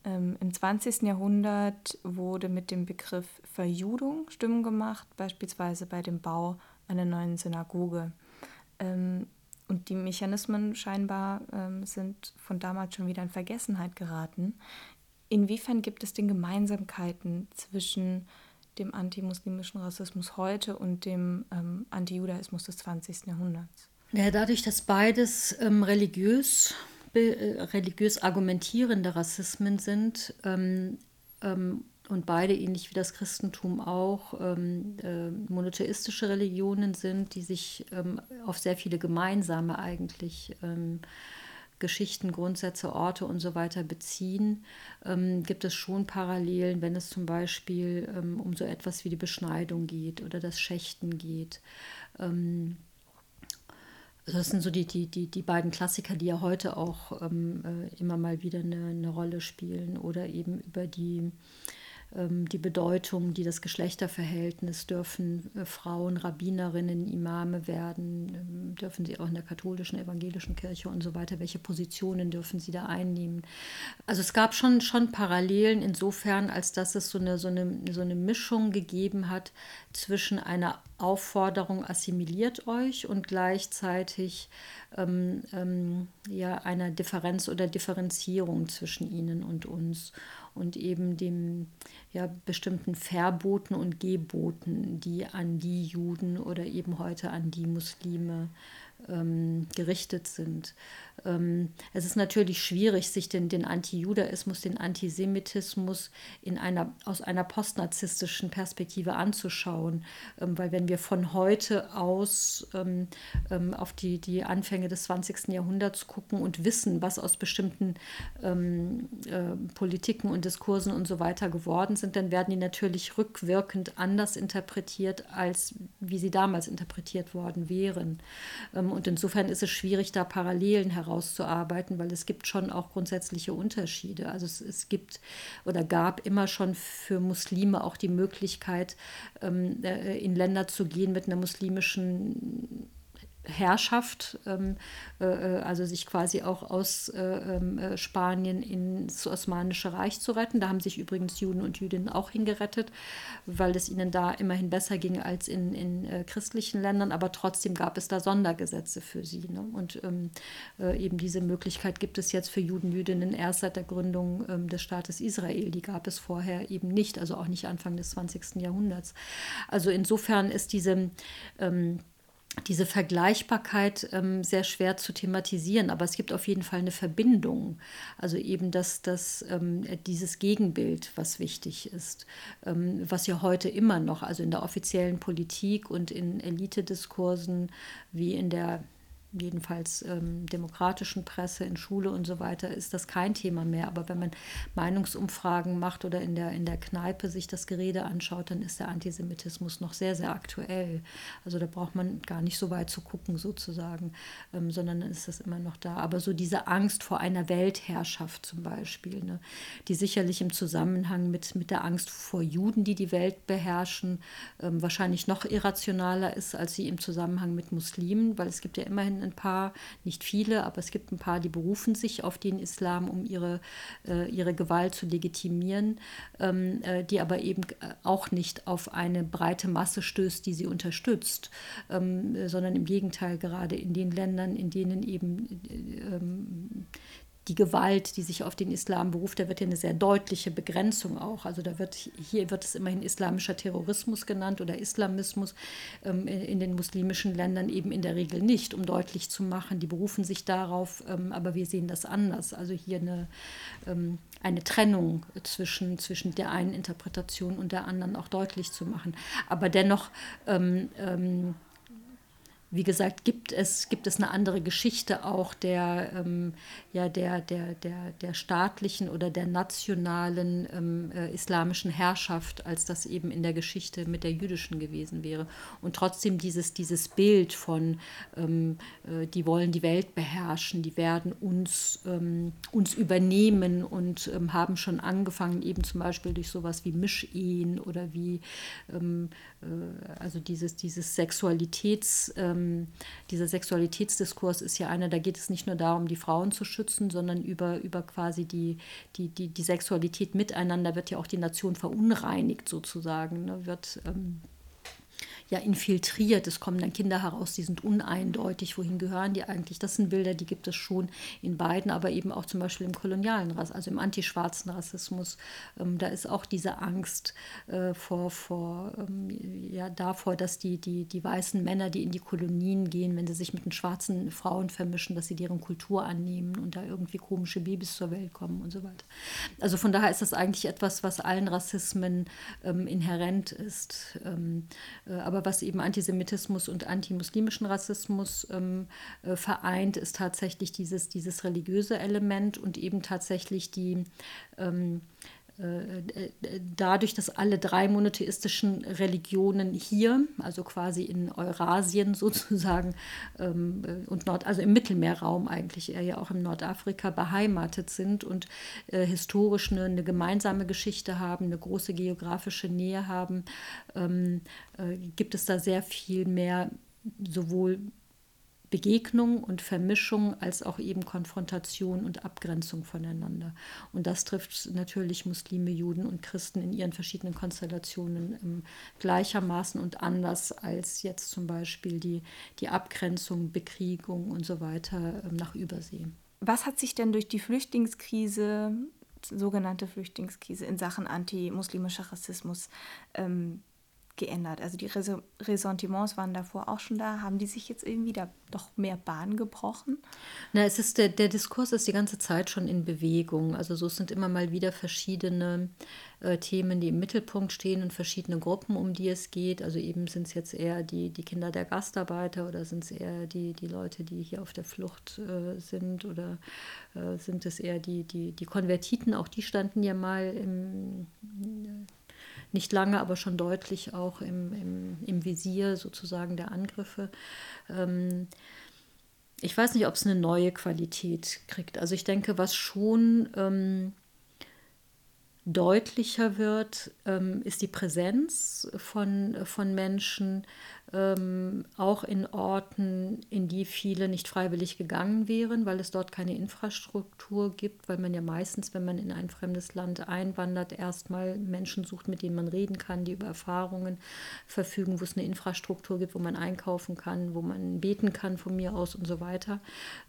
Ähm, Im 20. Jahrhundert wurde mit dem Begriff Verjudung Stimmen gemacht, beispielsweise bei dem Bau einer neuen Synagoge. Ähm, und die Mechanismen scheinbar ähm, sind von damals schon wieder in Vergessenheit geraten. Inwiefern gibt es denn Gemeinsamkeiten zwischen dem antimuslimischen Rassismus heute und dem ähm, Antijudaismus des 20. Jahrhunderts? Ja, dadurch, dass beides ähm, religiös, äh, religiös argumentierende Rassismen sind ähm, ähm, und beide, ähnlich wie das Christentum auch, ähm, äh, monotheistische Religionen sind, die sich ähm, auf sehr viele gemeinsame eigentlich ähm, Geschichten, Grundsätze, Orte und so weiter beziehen, ähm, gibt es schon Parallelen, wenn es zum Beispiel ähm, um so etwas wie die Beschneidung geht oder das Schächten geht. Ähm, also das sind so die, die, die, die beiden Klassiker, die ja heute auch ähm, äh, immer mal wieder eine, eine Rolle spielen oder eben über die die Bedeutung, die das Geschlechterverhältnis, dürfen äh, Frauen Rabbinerinnen, Imame werden, ähm, dürfen sie auch in der katholischen, evangelischen Kirche und so weiter, welche Positionen dürfen sie da einnehmen. Also es gab schon, schon Parallelen insofern, als dass es so eine, so, eine, so eine Mischung gegeben hat zwischen einer Aufforderung, assimiliert euch und gleichzeitig ähm, ähm, ja, einer Differenz oder Differenzierung zwischen ihnen und uns und eben dem ja, bestimmten Verboten und Geboten, die an die Juden oder eben heute an die Muslime ähm, gerichtet sind. Ähm, es ist natürlich schwierig, sich den, den Antijudaismus, den Antisemitismus in einer, aus einer postnarzisstischen Perspektive anzuschauen, ähm, weil wenn wir von heute aus ähm, ähm, auf die, die Anfänge des 20. Jahrhunderts gucken und wissen, was aus bestimmten ähm, äh, Politiken und Diskursen und so weiter geworden sind, dann werden die natürlich rückwirkend anders interpretiert, als wie sie damals interpretiert worden wären. Und insofern ist es schwierig, da Parallelen herauszuarbeiten, weil es gibt schon auch grundsätzliche Unterschiede. Also es, es gibt oder gab immer schon für Muslime auch die Möglichkeit, ähm, äh, in Länder zu gehen mit einer muslimischen Herrschaft, ähm, äh, äh, also sich quasi auch aus äh, ähm, äh, Spanien ins Osmanische Reich zu retten. Da haben sich übrigens Juden und Jüdinnen auch hingerettet, weil es ihnen da immerhin besser ging als in, in äh, christlichen Ländern, aber trotzdem gab es da Sondergesetze für sie. Ne? Und ähm, äh, eben diese Möglichkeit gibt es jetzt für Juden, Jüdinnen erst seit der Gründung ähm, des Staates Israel. Die gab es vorher eben nicht, also auch nicht Anfang des 20. Jahrhunderts. Also insofern ist diese ähm, diese Vergleichbarkeit ähm, sehr schwer zu thematisieren, aber es gibt auf jeden Fall eine Verbindung. Also eben das, das, ähm, dieses Gegenbild, was wichtig ist, ähm, was ja heute immer noch, also in der offiziellen Politik und in Elitediskursen wie in der jedenfalls ähm, demokratischen Presse, in Schule und so weiter, ist das kein Thema mehr. Aber wenn man Meinungsumfragen macht oder in der, in der Kneipe sich das Gerede anschaut, dann ist der Antisemitismus noch sehr, sehr aktuell. Also da braucht man gar nicht so weit zu gucken sozusagen, ähm, sondern dann ist das immer noch da. Aber so diese Angst vor einer Weltherrschaft zum Beispiel, ne, die sicherlich im Zusammenhang mit, mit der Angst vor Juden, die die Welt beherrschen, ähm, wahrscheinlich noch irrationaler ist als sie im Zusammenhang mit Muslimen, weil es gibt ja immerhin ein paar, nicht viele, aber es gibt ein paar, die berufen sich auf den Islam, um ihre, äh, ihre Gewalt zu legitimieren, ähm, äh, die aber eben auch nicht auf eine breite Masse stößt, die sie unterstützt, ähm, sondern im Gegenteil gerade in den Ländern, in denen eben ähm, die Gewalt, die sich auf den Islam beruft, da wird ja eine sehr deutliche Begrenzung auch. Also da wird hier wird es immerhin islamischer Terrorismus genannt oder Islamismus ähm, in den muslimischen Ländern eben in der Regel nicht, um deutlich zu machen, die berufen sich darauf, ähm, aber wir sehen das anders. Also hier eine, ähm, eine Trennung zwischen, zwischen der einen Interpretation und der anderen auch deutlich zu machen. Aber dennoch ähm, ähm, wie gesagt, gibt es, gibt es eine andere Geschichte auch der, ähm, ja, der, der, der, der staatlichen oder der nationalen ähm, äh, islamischen Herrschaft, als das eben in der Geschichte mit der jüdischen gewesen wäre. Und trotzdem dieses, dieses Bild von, ähm, äh, die wollen die Welt beherrschen, die werden uns, ähm, uns übernehmen und ähm, haben schon angefangen, eben zum Beispiel durch sowas wie Mischehen oder wie, ähm, äh, also dieses, dieses Sexualitäts- ähm, dieser Sexualitätsdiskurs ist ja einer, da geht es nicht nur darum, die Frauen zu schützen, sondern über, über quasi die, die, die, die Sexualität miteinander wird ja auch die Nation verunreinigt sozusagen, ne? wird ähm, ja infiltriert. Es kommen dann Kinder heraus, die sind uneindeutig. Wohin gehören die eigentlich? Das sind Bilder, die gibt es schon in beiden, aber eben auch zum Beispiel im kolonialen Rassismus, also im antischwarzen Rassismus. Ähm, da ist auch diese Angst äh, vor, vor ähm, ja, davor, dass die, die, die weißen Männer, die in die Kolonien gehen, wenn sie sich mit den schwarzen Frauen vermischen, dass sie deren Kultur annehmen und da irgendwie komische Babys zur Welt kommen und so weiter. Also von daher ist das eigentlich etwas, was allen Rassismen ähm, inhärent ist. Ähm, äh, aber aber was eben Antisemitismus und antimuslimischen Rassismus ähm, äh, vereint, ist tatsächlich dieses, dieses religiöse Element und eben tatsächlich die ähm, äh, dadurch, dass alle drei monotheistischen Religionen hier, also quasi in Eurasien sozusagen ähm, äh, und Nord, also im Mittelmeerraum eigentlich, eher ja auch im Nordafrika beheimatet sind und äh, historisch eine, eine, gemeinsame Geschichte haben, eine große geografische Nähe haben, ähm, äh, gibt es da sehr viel mehr sowohl Begegnung und Vermischung als auch eben Konfrontation und Abgrenzung voneinander. Und das trifft natürlich Muslime, Juden und Christen in ihren verschiedenen Konstellationen ähm, gleichermaßen und anders als jetzt zum Beispiel die, die Abgrenzung, Bekriegung und so weiter ähm, nach Übersee. Was hat sich denn durch die Flüchtlingskrise, sogenannte Flüchtlingskrise in Sachen antimuslimischer Rassismus ähm, geändert. Also die Ressentiments waren davor auch schon da. Haben die sich jetzt irgendwie da doch mehr Bahn gebrochen? Na, es ist der, der Diskurs ist die ganze Zeit schon in Bewegung. Also so sind immer mal wieder verschiedene äh, Themen, die im Mittelpunkt stehen und verschiedene Gruppen, um die es geht. Also eben sind es jetzt eher die, die Kinder der Gastarbeiter oder sind es eher die, die Leute, die hier auf der Flucht äh, sind oder äh, sind es eher die, die, die Konvertiten, auch die standen ja mal im nicht lange, aber schon deutlich auch im, im, im Visier sozusagen der Angriffe. Ähm, ich weiß nicht, ob es eine neue Qualität kriegt. Also ich denke, was schon ähm, deutlicher wird, ähm, ist die Präsenz von, von Menschen, ähm, auch in Orten, in die viele nicht freiwillig gegangen wären, weil es dort keine Infrastruktur gibt, weil man ja meistens, wenn man in ein fremdes Land einwandert, erstmal Menschen sucht, mit denen man reden kann, die über Erfahrungen verfügen, wo es eine Infrastruktur gibt, wo man einkaufen kann, wo man beten kann von mir aus und so weiter.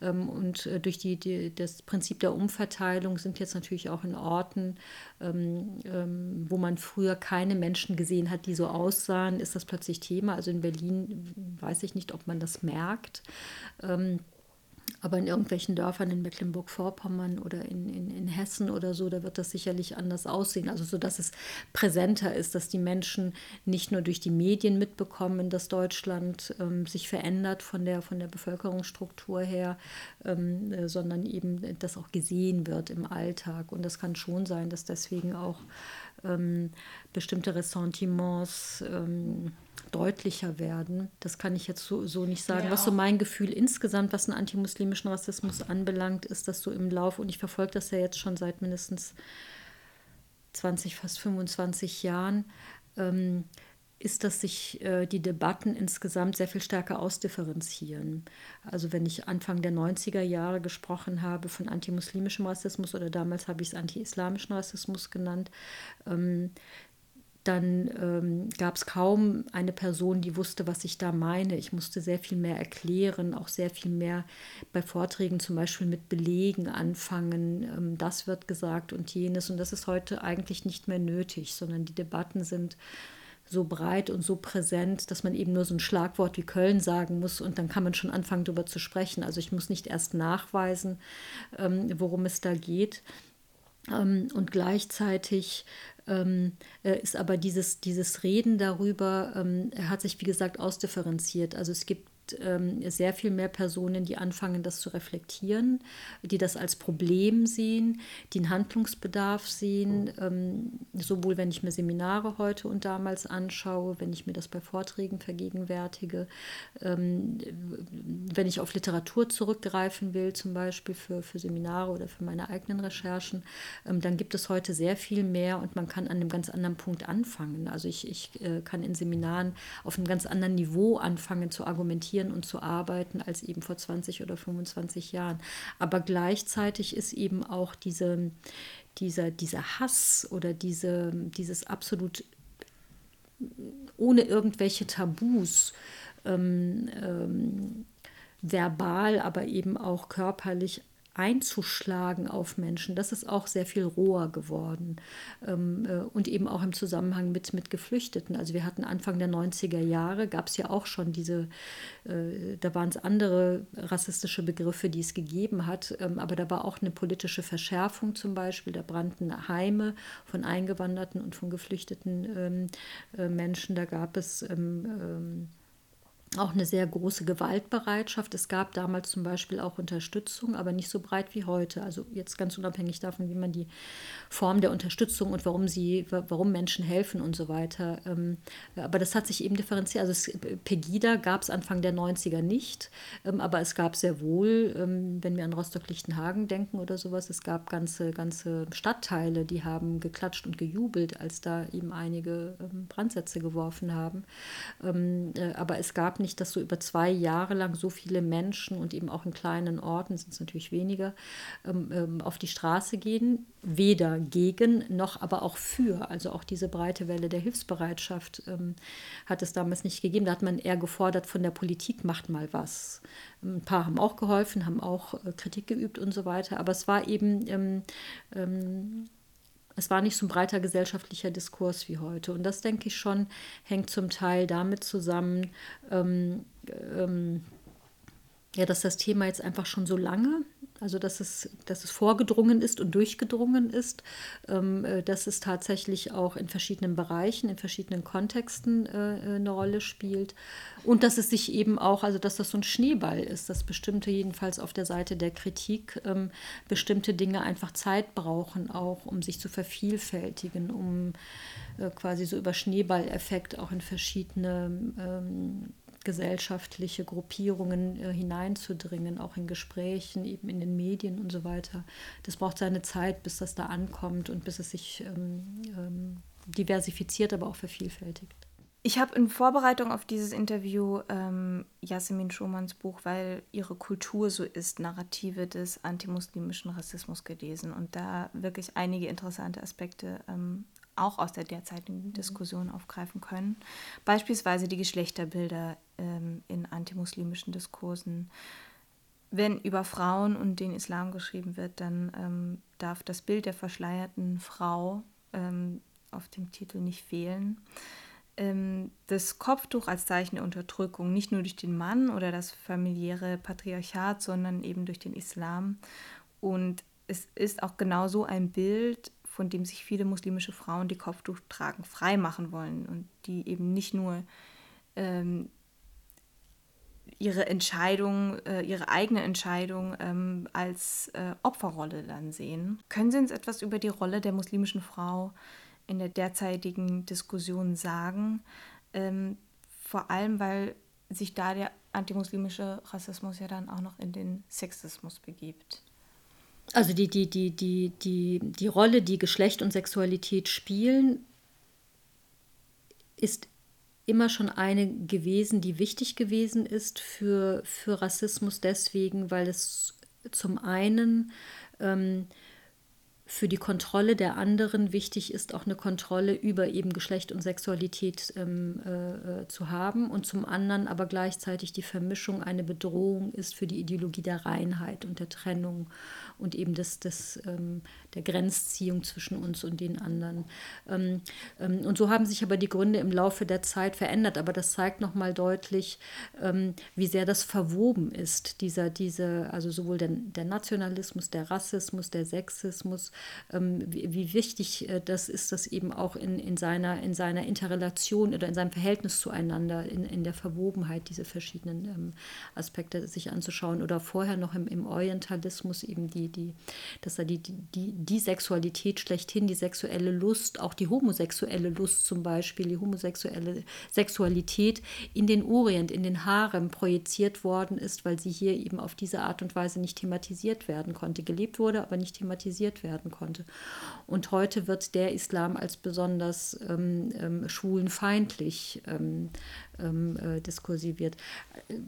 Ähm, und äh, durch die, die, das Prinzip der Umverteilung sind jetzt natürlich auch in Orten, ähm, ähm, wo man früher keine Menschen gesehen hat, die so aussahen, ist das plötzlich Thema. Also in Berlin weiß ich nicht, ob man das merkt. Ähm, aber in irgendwelchen Dörfern in Mecklenburg-Vorpommern oder in, in, in Hessen oder so, da wird das sicherlich anders aussehen. Also so, dass es präsenter ist, dass die Menschen nicht nur durch die Medien mitbekommen, dass Deutschland ähm, sich verändert von der, von der Bevölkerungsstruktur her, ähm, äh, sondern eben das auch gesehen wird im Alltag. Und das kann schon sein, dass deswegen auch ähm, bestimmte Ressentiments ähm, deutlicher werden. Das kann ich jetzt so, so nicht sagen. Ja. Was so mein Gefühl insgesamt, was den antimuslimischen Rassismus anbelangt, ist, dass so im Lauf, und ich verfolge das ja jetzt schon seit mindestens 20, fast 25 Jahren, ähm, ist, dass sich äh, die Debatten insgesamt sehr viel stärker ausdifferenzieren. Also wenn ich Anfang der 90er Jahre gesprochen habe von antimuslimischem Rassismus oder damals habe ich es anti-islamischen Rassismus genannt, ähm, dann ähm, gab es kaum eine Person, die wusste, was ich da meine. Ich musste sehr viel mehr erklären, auch sehr viel mehr bei Vorträgen zum Beispiel mit Belegen anfangen. Ähm, das wird gesagt und jenes. Und das ist heute eigentlich nicht mehr nötig, sondern die Debatten sind so breit und so präsent, dass man eben nur so ein Schlagwort wie Köln sagen muss und dann kann man schon anfangen, darüber zu sprechen. Also ich muss nicht erst nachweisen, ähm, worum es da geht. Ähm, und gleichzeitig ähm, äh, ist aber dieses, dieses Reden darüber, hat sich, wie gesagt, ausdifferenziert. Also es gibt ähm, sehr viel mehr Personen, die anfangen, das zu reflektieren, die das als Problem sehen, die einen Handlungsbedarf sehen, ähm, sowohl wenn ich mir Seminare heute und damals anschaue, wenn ich mir das bei Vorträgen vergegenwärtige, ähm, wenn ich auf Literatur zurückgreifen will, zum Beispiel für, für Seminare oder für meine eigenen Recherchen, ähm, dann gibt es heute sehr viel mehr und man kann an einem ganz anderen Punkt anfangen. Also ich, ich äh, kann in Seminaren auf einem ganz anderen Niveau anfangen zu argumentieren reflektieren und zu arbeiten als eben vor 20 oder 25 Jahren. Aber gleichzeitig ist eben auch diese, dieser, dieser Hass oder diese, dieses absolut ohne irgendwelche Tabus ähm, ähm, verbal, aber eben auch körperlich einzuschlagen auf Menschen, das ist auch sehr viel roher geworden. Ähm, äh, und eben auch im Zusammenhang mit, mit Geflüchteten. Also wir hatten Anfang der 90er Jahre, gab es ja auch schon diese, äh, da waren es andere rassistische Begriffe, die es gegeben hat, ähm, aber da war auch eine politische Verschärfung zum Beispiel. Da brannten Heime von Eingewanderten und von geflüchteten ähm, äh, Menschen. Da gab es auch eine sehr große Gewaltbereitschaft. Es gab damals zum Beispiel auch Unterstützung, aber nicht so breit wie heute. Also jetzt ganz unabhängig davon, wie man die Form der Unterstützung und warum sie, warum Menschen helfen und so weiter. Ähm, aber das hat sich eben differenziert. Also Pegida gab es Anfang der 90er nicht, ähm, aber es gab sehr wohl, ähm, wenn wir an Rostock-Lichtenhagen denken oder sowas, es gab ganze, ganze Stadtteile, die haben geklatscht und gejubelt, als da eben einige Brandsätze geworfen haben. Äh, aber es gab nicht nicht, dass so über zwei Jahre lang so viele Menschen und eben auch in kleinen Orten, sind es natürlich weniger, ähm, ähm, auf die Straße gehen, weder gegen noch aber auch für. Also auch diese breite Welle der Hilfsbereitschaft ähm, hat es damals nicht gegeben. Da hat man eher gefordert von der Politik, macht mal was. Ein paar haben auch geholfen, haben auch äh, Kritik geübt und so weiter. Aber es war eben ähm, ähm, es war nicht so ein breiter gesellschaftlicher Diskurs wie heute. Und das, denke ich schon, hängt zum Teil damit zusammen, ähm, ähm, ja, dass das Thema jetzt einfach schon so lange also dass es, dass es vorgedrungen ist und durchgedrungen ist, ähm, äh, dass es tatsächlich auch in verschiedenen Bereichen, in verschiedenen Kontexten äh, äh, eine Rolle spielt. Und dass es sich eben auch, also dass das so ein Schneeball ist, dass bestimmte, jedenfalls auf der Seite der Kritik, ähm, bestimmte Dinge einfach Zeit brauchen, auch um sich zu vervielfältigen, um äh, quasi so über Schneeballeffekt auch in verschiedene ähm, gesellschaftliche Gruppierungen äh, hineinzudringen, auch in Gesprächen, eben in den Medien und so weiter. Das braucht seine Zeit, bis das da ankommt und bis es sich ähm, ähm, diversifiziert, aber auch vervielfältigt. Ich habe in Vorbereitung auf dieses Interview ähm, Yasemin Schumanns Buch, weil ihre Kultur so ist, Narrative des antimuslimischen Rassismus gelesen und da wirklich einige interessante Aspekte ähm, auch aus der derzeitigen mhm. Diskussion aufgreifen können. Beispielsweise die Geschlechterbilder ähm, in antimuslimischen Diskursen. Wenn über Frauen und den Islam geschrieben wird, dann ähm, darf das Bild der verschleierten Frau ähm, auf dem Titel nicht fehlen. Ähm, das Kopftuch als Zeichen der Unterdrückung, nicht nur durch den Mann oder das familiäre Patriarchat, sondern eben durch den Islam. Und es ist auch genau so ein Bild, von dem sich viele muslimische Frauen, die Kopftuch tragen, frei machen wollen und die eben nicht nur ähm, ihre Entscheidung, äh, ihre eigene Entscheidung ähm, als äh, Opferrolle dann sehen. Können Sie uns etwas über die Rolle der muslimischen Frau in der derzeitigen Diskussion sagen? Ähm, vor allem, weil sich da der antimuslimische Rassismus ja dann auch noch in den Sexismus begibt. Also die, die, die, die, die, die Rolle, die Geschlecht und Sexualität spielen, ist immer schon eine gewesen, die wichtig gewesen ist für, für Rassismus deswegen, weil es zum einen ähm, für die Kontrolle der anderen wichtig ist, auch eine Kontrolle über eben Geschlecht und Sexualität ähm, äh, äh, zu haben und zum anderen aber gleichzeitig die Vermischung eine Bedrohung ist für die Ideologie der Reinheit und der Trennung und eben des, des, ähm, der Grenzziehung zwischen uns und den anderen. Ähm, ähm, und so haben sich aber die Gründe im Laufe der Zeit verändert, aber das zeigt nochmal deutlich, ähm, wie sehr das verwoben ist, dieser, diese, also sowohl der, der Nationalismus, der Rassismus, der Sexismus, ähm, wie, wie, wichtig äh, das ist, das eben auch in, in, seiner, in seiner Interrelation oder in seinem Verhältnis zueinander, in, in der Verwobenheit diese verschiedenen ähm, Aspekte sich anzuschauen. Oder vorher noch im, im Orientalismus eben die die, dass er die, die, die Sexualität schlechthin, die sexuelle Lust, auch die homosexuelle Lust zum Beispiel, die homosexuelle Sexualität in den Orient, in den Harem projiziert worden ist, weil sie hier eben auf diese Art und Weise nicht thematisiert werden konnte. Gelebt wurde, aber nicht thematisiert werden konnte. Und heute wird der Islam als besonders ähm, ähm, schwulenfeindlich ähm, ähm, äh, diskursiviert.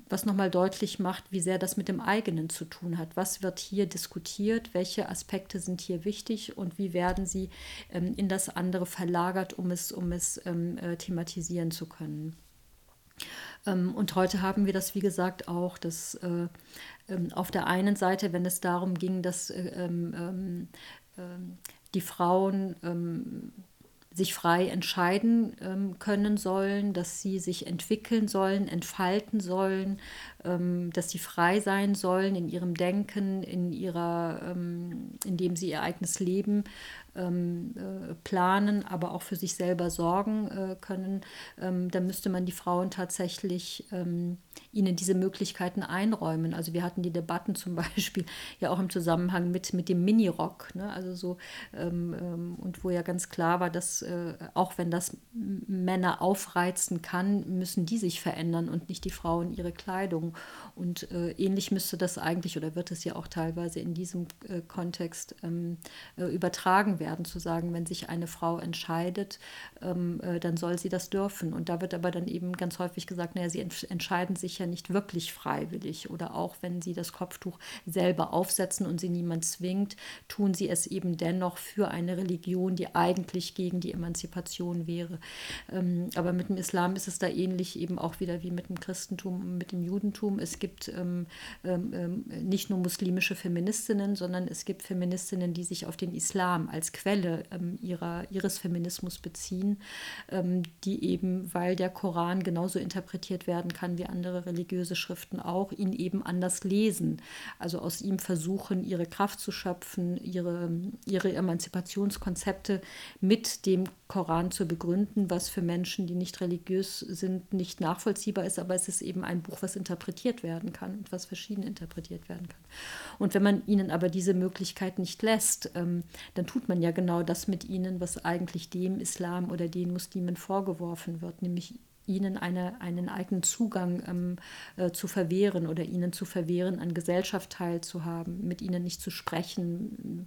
Was nochmal deutlich macht, wie sehr das mit dem eigenen zu tun hat. Was wird hier diskutiert? Welche Aspekte sind hier wichtig und wie werden sie ähm, in das andere verlagert, um es, um es ähm, äh, thematisieren zu können? Und heute haben wir das, wie gesagt, auch, dass äh, auf der einen Seite, wenn es darum ging, dass äh, ähm, die Frauen sich frei entscheiden ähm, können sollen, dass sie sich entwickeln sollen, entfalten sollen, ähm, dass sie frei sein sollen in ihrem Denken, in ihrer, ähm, indem sie ihr eigenes Leben ähm, äh, planen, aber auch für sich selber sorgen äh, können, ähm, dann müsste man die Frauen tatsächlich ähm, ihnen diese Möglichkeiten einräumen. Also wir hatten die Debatten zum Beispiel ja auch im Zusammenhang mit, mit dem Minirock, ne? also so ähm, ähm, und wo ja ganz klar war, dass äh, auch wenn das Männer aufreizen kann, müssen die sich verändern und nicht die Frauen ihre Kleidung. Und äh, ähnlich müsste das eigentlich oder wird es ja auch teilweise in diesem äh, Kontext ähm, äh, übertragen werden, zu sagen, wenn sich eine Frau entscheidet, ähm, äh, dann soll sie das dürfen. Und da wird aber dann eben ganz häufig gesagt, naja, sie ent entscheiden sich ja nicht wirklich freiwillig. Oder auch wenn sie das Kopftuch selber aufsetzen und sie niemand zwingt, tun sie es eben dennoch für eine Religion, die eigentlich gegen die Emanzipation wäre. Ähm, aber mit dem Islam ist es da ähnlich eben auch wieder wie mit dem Christentum mit dem Judentum. Es gibt ähm, ähm, ähm nicht nur muslimische Feministinnen, sondern es gibt Feministinnen, die sich auf den Islam als Quelle ähm, ihrer, ihres Feminismus beziehen, ähm, die eben, weil der Koran genauso interpretiert werden kann wie andere religiöse Schriften auch, ihn eben anders lesen. Also aus ihm versuchen, ihre Kraft zu schöpfen, ihre, ihre Emanzipationskonzepte mit dem Koran zu begründen, was für Menschen, die nicht religiös sind, nicht nachvollziehbar ist, aber es ist eben ein Buch, was interpretiert werden kann und was verschieden interpretiert werden kann. Und wenn man ihnen aber diese Möglichkeit nicht lässt, ähm, dann tut man ja genau das mit ihnen, was eigentlich dem Islam oder den Muslimen vorgeworfen wird, nämlich ihnen eine, einen eigenen Zugang ähm, äh, zu verwehren oder ihnen zu verwehren, an Gesellschaft teilzuhaben, mit ihnen nicht zu sprechen,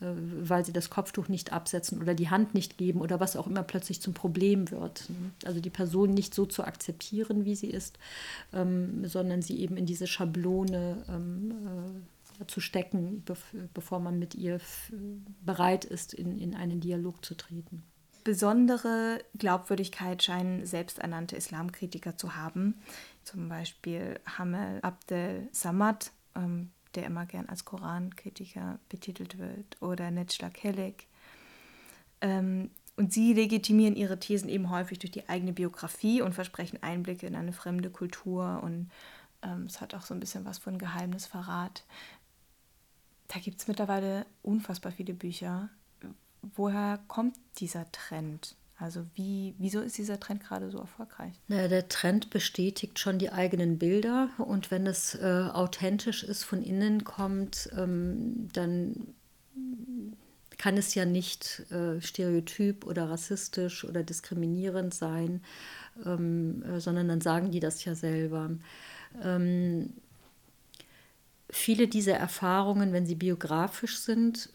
äh, weil sie das Kopftuch nicht absetzen oder die Hand nicht geben oder was auch immer plötzlich zum Problem wird. Also die Person nicht so zu akzeptieren, wie sie ist, ähm, sondern sie eben in diese Schablone ähm, äh, zu stecken, bevor man mit ihr bereit ist, in, in einen Dialog zu treten. Besondere Glaubwürdigkeit scheinen selbsternannte Islamkritiker zu haben. Zum Beispiel Hamel Abdel Samad, ähm, der immer gern als Korankritiker betitelt wird, oder Netschla Kelek. Ähm, und sie legitimieren ihre Thesen eben häufig durch die eigene Biografie und versprechen Einblicke in eine fremde Kultur. Und ähm, es hat auch so ein bisschen was von Geheimnisverrat. Da gibt es mittlerweile unfassbar viele Bücher woher kommt dieser Trend? Also wie, wieso ist dieser Trend gerade so erfolgreich? Na, der Trend bestätigt schon die eigenen Bilder und wenn es äh, authentisch ist, von innen kommt, ähm, dann kann es ja nicht äh, stereotyp oder rassistisch oder diskriminierend sein, ähm, äh, sondern dann sagen die das ja selber. Ähm, viele dieser Erfahrungen, wenn sie biografisch sind,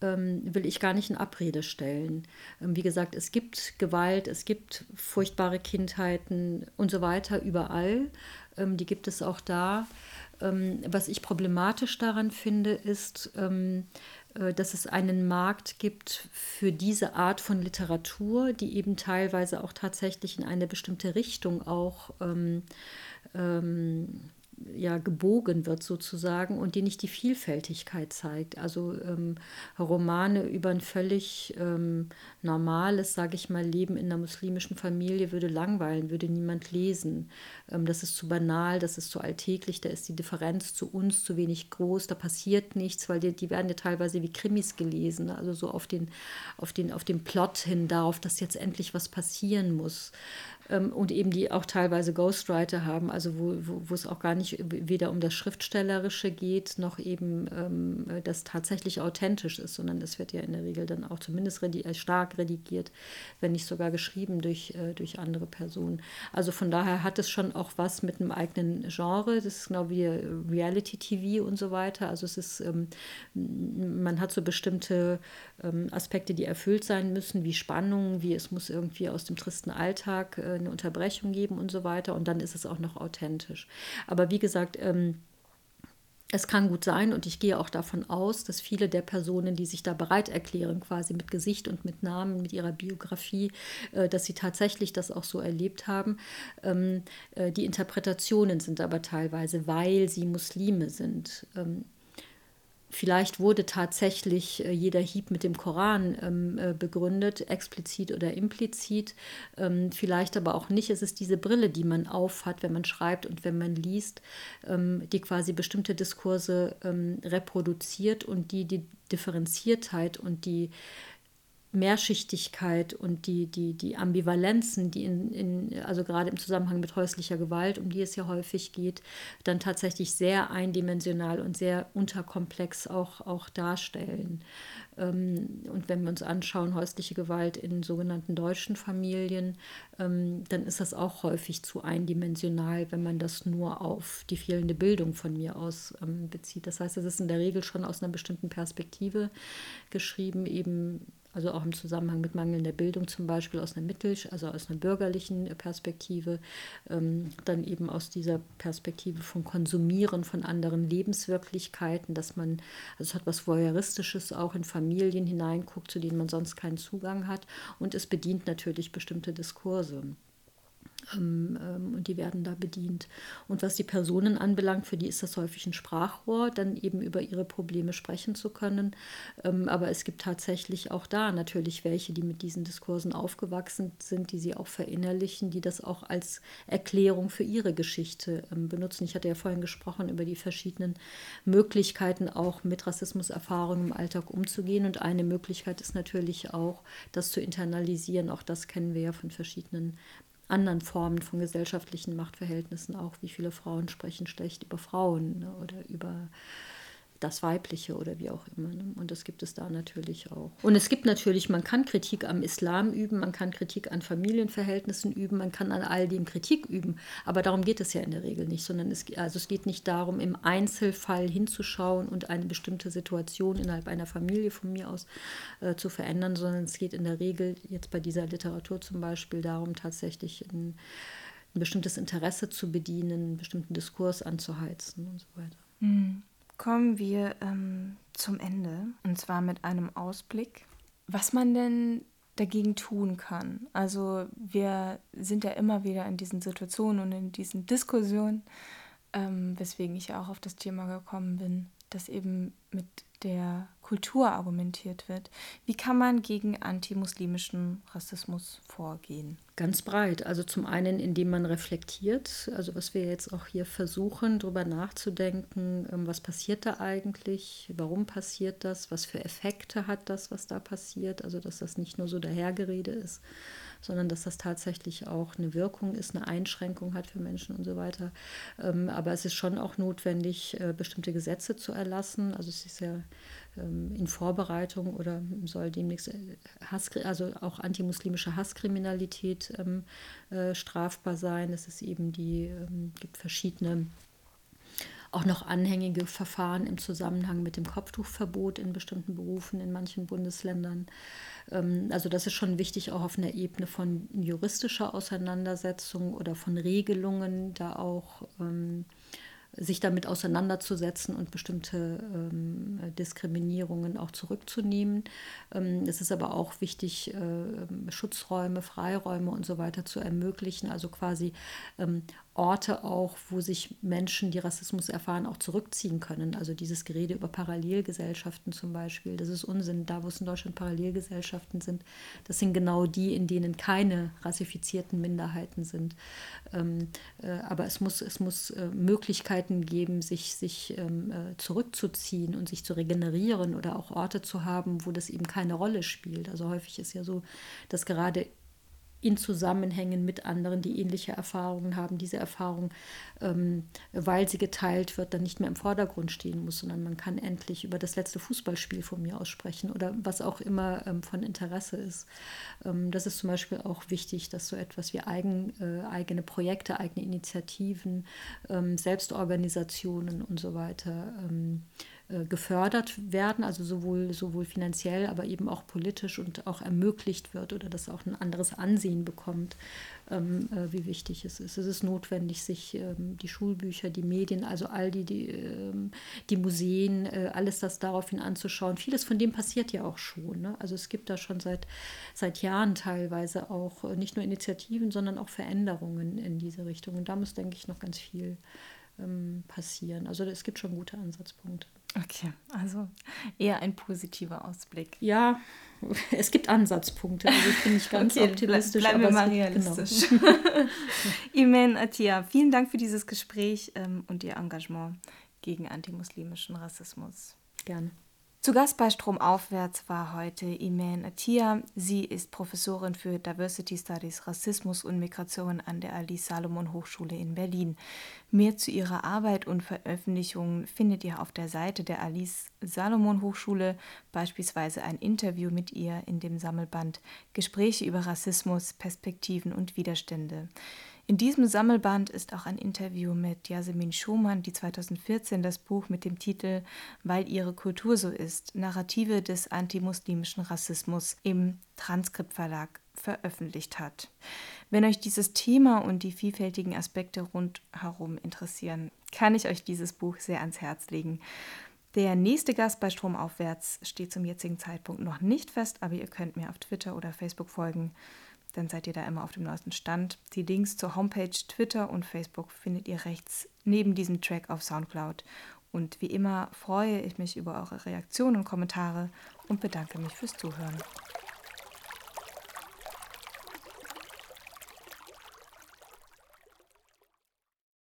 will ich gar nicht in Abrede stellen. Ähm, wie gesagt, es gibt Gewalt, es gibt furchtbare Kindheiten und so weiter überall. Ähm, die gibt es auch da. Ähm, was ich problematisch daran finde, ist, ähm, äh, dass es einen Markt gibt für diese Art von Literatur, die eben teilweise auch tatsächlich in eine bestimmte Richtung auch ähm, ähm, ja, gebogen wird sozusagen und die nicht die Vielfältigkeit zeigt. Also ähm, Romane über ein völlig ähm, normales, sage ich mal, Leben in einer muslimischen Familie würde langweilen, würde niemand lesen. Ähm, das ist zu banal, das ist zu alltäglich, da ist die Differenz zu uns zu wenig groß, da passiert nichts, weil die, die werden ja teilweise wie Krimis gelesen, also so auf den, auf den, auf den Plot hin, darauf, dass jetzt endlich was passieren muss und eben die auch teilweise Ghostwriter haben, also wo, wo, wo, es auch gar nicht weder um das Schriftstellerische geht, noch eben ähm, das tatsächlich authentisch ist, sondern es wird ja in der Regel dann auch zumindest redi äh, stark redigiert, wenn nicht sogar geschrieben durch, äh, durch andere Personen. Also von daher hat es schon auch was mit einem eigenen Genre, das ist genau wie Reality-TV und so weiter. Also es ist, ähm, man hat so bestimmte ähm, Aspekte, die erfüllt sein müssen, wie Spannung, wie es muss irgendwie aus dem tristen Alltag äh, eine Unterbrechung geben und so weiter. Und dann ist es auch noch authentisch. Aber wie gesagt, ähm, es kann gut sein und ich gehe auch davon aus, dass viele der Personen, die sich da bereit erklären, quasi mit Gesicht und mit Namen, mit ihrer Biografie, äh, dass sie tatsächlich das auch so erlebt haben. Ähm, äh, die Interpretationen sind aber teilweise, weil sie Muslime sind. Vielleicht wurde tatsächlich äh, jeder Hieb mit dem Koran ähm, äh, begründet, explizit oder implizit. Ähm, vielleicht aber auch nicht. Es ist diese Brille, die man aufhat, wenn man schreibt und wenn man liest, ähm, die quasi bestimmte Diskurse ähm, reproduziert und die die Differenziertheit und die Mehrschichtigkeit und die, die, die Ambivalenzen, die in, in, also gerade im Zusammenhang mit häuslicher Gewalt, um die es ja häufig geht, dann tatsächlich sehr eindimensional und sehr unterkomplex auch, auch darstellen. Ähm, und wenn wir uns anschauen, häusliche Gewalt in sogenannten deutschen Familien, ähm, dann ist das auch häufig zu eindimensional, wenn man das nur auf die fehlende Bildung von mir aus ähm, bezieht. Das heißt, es ist in der Regel schon aus einer bestimmten Perspektive geschrieben, eben also auch im Zusammenhang mit mangelnder Bildung zum Beispiel aus einer mittel, also aus einer bürgerlichen Perspektive, ähm, dann eben aus dieser Perspektive von Konsumieren von anderen Lebenswirklichkeiten, dass man, also es hat was Voyeuristisches auch in Familien hineinguckt, zu denen man sonst keinen Zugang hat und es bedient natürlich bestimmte Diskurse. Ähm, ähm, und die werden da bedient. Und was die Personen anbelangt, für die ist das häufig ein Sprachrohr, dann eben über ihre Probleme sprechen zu können. Ähm, aber es gibt tatsächlich auch da natürlich welche, die mit diesen Diskursen aufgewachsen sind, die sie auch verinnerlichen, die das auch als Erklärung für ihre Geschichte benutzen. Ich hatte ja vorhin gesprochen über die verschiedenen Möglichkeiten, auch mit Rassismuserfahrungen im Alltag umzugehen. Und eine Möglichkeit ist natürlich auch, das zu internalisieren. Auch das kennen wir ja von verschiedenen anderen Formen von gesellschaftlichen Machtverhältnissen auch. Wie viele Frauen sprechen schlecht über Frauen ne, oder über das Weibliche oder wie auch immer. Ne? Und das gibt es da natürlich auch. Und es gibt natürlich, man kann Kritik am Islam üben, man kann Kritik an Familienverhältnissen üben, man kann an all dem Kritik üben. Aber darum geht es ja in der Regel nicht, sondern es, also es geht nicht darum, im Einzelfall hinzuschauen und eine bestimmte Situation innerhalb einer Familie von mir aus äh, zu verändern, sondern es geht in der Regel jetzt bei dieser Literatur zum Beispiel darum, tatsächlich ein, ein bestimmtes Interesse zu bedienen, einen bestimmten Diskurs anzuheizen und so weiter. Mhm kommen wir ähm, zum Ende und zwar mit einem Ausblick, was man denn dagegen tun kann. Also wir sind ja immer wieder in diesen Situationen und in diesen Diskussionen, ähm, weswegen ich ja auch auf das Thema gekommen bin, dass eben mit der Kultur argumentiert wird. Wie kann man gegen antimuslimischen Rassismus vorgehen? Ganz breit. Also zum einen, indem man reflektiert, also was wir jetzt auch hier versuchen, darüber nachzudenken, ähm, was passiert da eigentlich, warum passiert das, was für Effekte hat das, was da passiert, also dass das nicht nur so dahergerede ist, sondern dass das tatsächlich auch eine Wirkung ist, eine Einschränkung hat für Menschen und so weiter. Ähm, aber es ist schon auch notwendig, äh, bestimmte Gesetze zu erlassen. Also es ist ja ähm, in Vorbereitung oder soll demnächst äh, Hass, also auch antimuslimische Hasskriminalität ähm, äh, strafbar sein. Es ist eben die, gibt verschiedene auch noch anhängige Verfahren im Zusammenhang mit dem Kopftuchverbot in bestimmten Berufen in manchen Bundesländern. Ähm, also das ist schon wichtig, auch auf einer Ebene von juristischer Auseinandersetzung oder von Regelungen, da auch ähm, sich damit auseinanderzusetzen und bestimmte ähm, Diskriminierungen auch zurückzunehmen. Ähm, es ist aber auch wichtig, äh, Schutzräume, Freiräume und so weiter zu ermöglichen, also quasi ähm, Orte auch, wo sich Menschen, die Rassismus erfahren, auch zurückziehen können. Also dieses Gerede über Parallelgesellschaften zum Beispiel, das ist Unsinn. Da, wo es in Deutschland Parallelgesellschaften sind, das sind genau die, in denen keine rassifizierten Minderheiten sind. Ähm, äh, aber es muss, es muss äh, Möglichkeiten geben, sich, sich ähm, äh, zurückzuziehen und sich zu regenerieren oder auch Orte zu haben, wo das eben keine Rolle spielt. Also häufig ist ja so, dass gerade in Zusammenhängen mit anderen, die ähnliche Erfahrungen haben, diese Erfahrung, ähm, weil sie geteilt wird, dann nicht mehr im Vordergrund stehen muss, sondern man kann endlich über das letzte Fußballspiel von mir aussprechen oder was auch immer ähm, von Interesse ist. Ähm, das ist zum Beispiel auch wichtig, dass so etwas wie eigen, äh, eigene Projekte, eigene Initiativen, ähm, Selbstorganisationen und so weiter ähm, äh, gefördert werden, also sowohl, sowohl finanziell, aber eben auch politisch und auch ermöglicht wird oder dass auch ein anderes Ansehen bekommt, ähm, äh, wie wichtig es ist. Es ist notwendig, sich ähm, die Schulbücher, die Medien, also all die, die, ähm, die Museen, äh, alles das daraufhin anzuschauen. Vieles von dem passiert ja auch schon. Ne? Also es gibt da schon seit, seit Jahren teilweise auch äh, nicht nur Initiativen, sondern auch Veränderungen in diese Richtung. Und da muss, denke ich, noch ganz viel ähm, passieren. Also es gibt schon gute Ansatzpunkte. Okay, also eher ein positiver Ausblick. Ja, es gibt Ansatzpunkte. Also ich bin nicht ganz okay, optimistisch. Bleiben wir mal realistisch. Genau. Imen Atia, vielen Dank für dieses Gespräch ähm, und Ihr Engagement gegen antimuslimischen Rassismus. Gerne. Zu Gast bei Stromaufwärts war heute Imen Atia. Sie ist Professorin für Diversity Studies, Rassismus und Migration an der Ali Salomon Hochschule in Berlin. Mehr zu ihrer Arbeit und Veröffentlichungen findet ihr auf der Seite der Alice Salomon Hochschule, beispielsweise ein Interview mit ihr in dem Sammelband Gespräche über Rassismus, Perspektiven und Widerstände. In diesem Sammelband ist auch ein Interview mit Yasemin Schumann, die 2014 das Buch mit dem Titel Weil ihre Kultur so ist, Narrative des antimuslimischen Rassismus im Transkript Verlag veröffentlicht hat. Wenn euch dieses Thema und die vielfältigen Aspekte rundherum interessieren, kann ich euch dieses Buch sehr ans Herz legen. Der nächste Gast bei Stromaufwärts steht zum jetzigen Zeitpunkt noch nicht fest, aber ihr könnt mir auf Twitter oder Facebook folgen dann seid ihr da immer auf dem neuesten Stand. Die Links zur Homepage, Twitter und Facebook findet ihr rechts neben diesem Track auf Soundcloud. Und wie immer freue ich mich über eure Reaktionen und Kommentare und bedanke mich fürs Zuhören.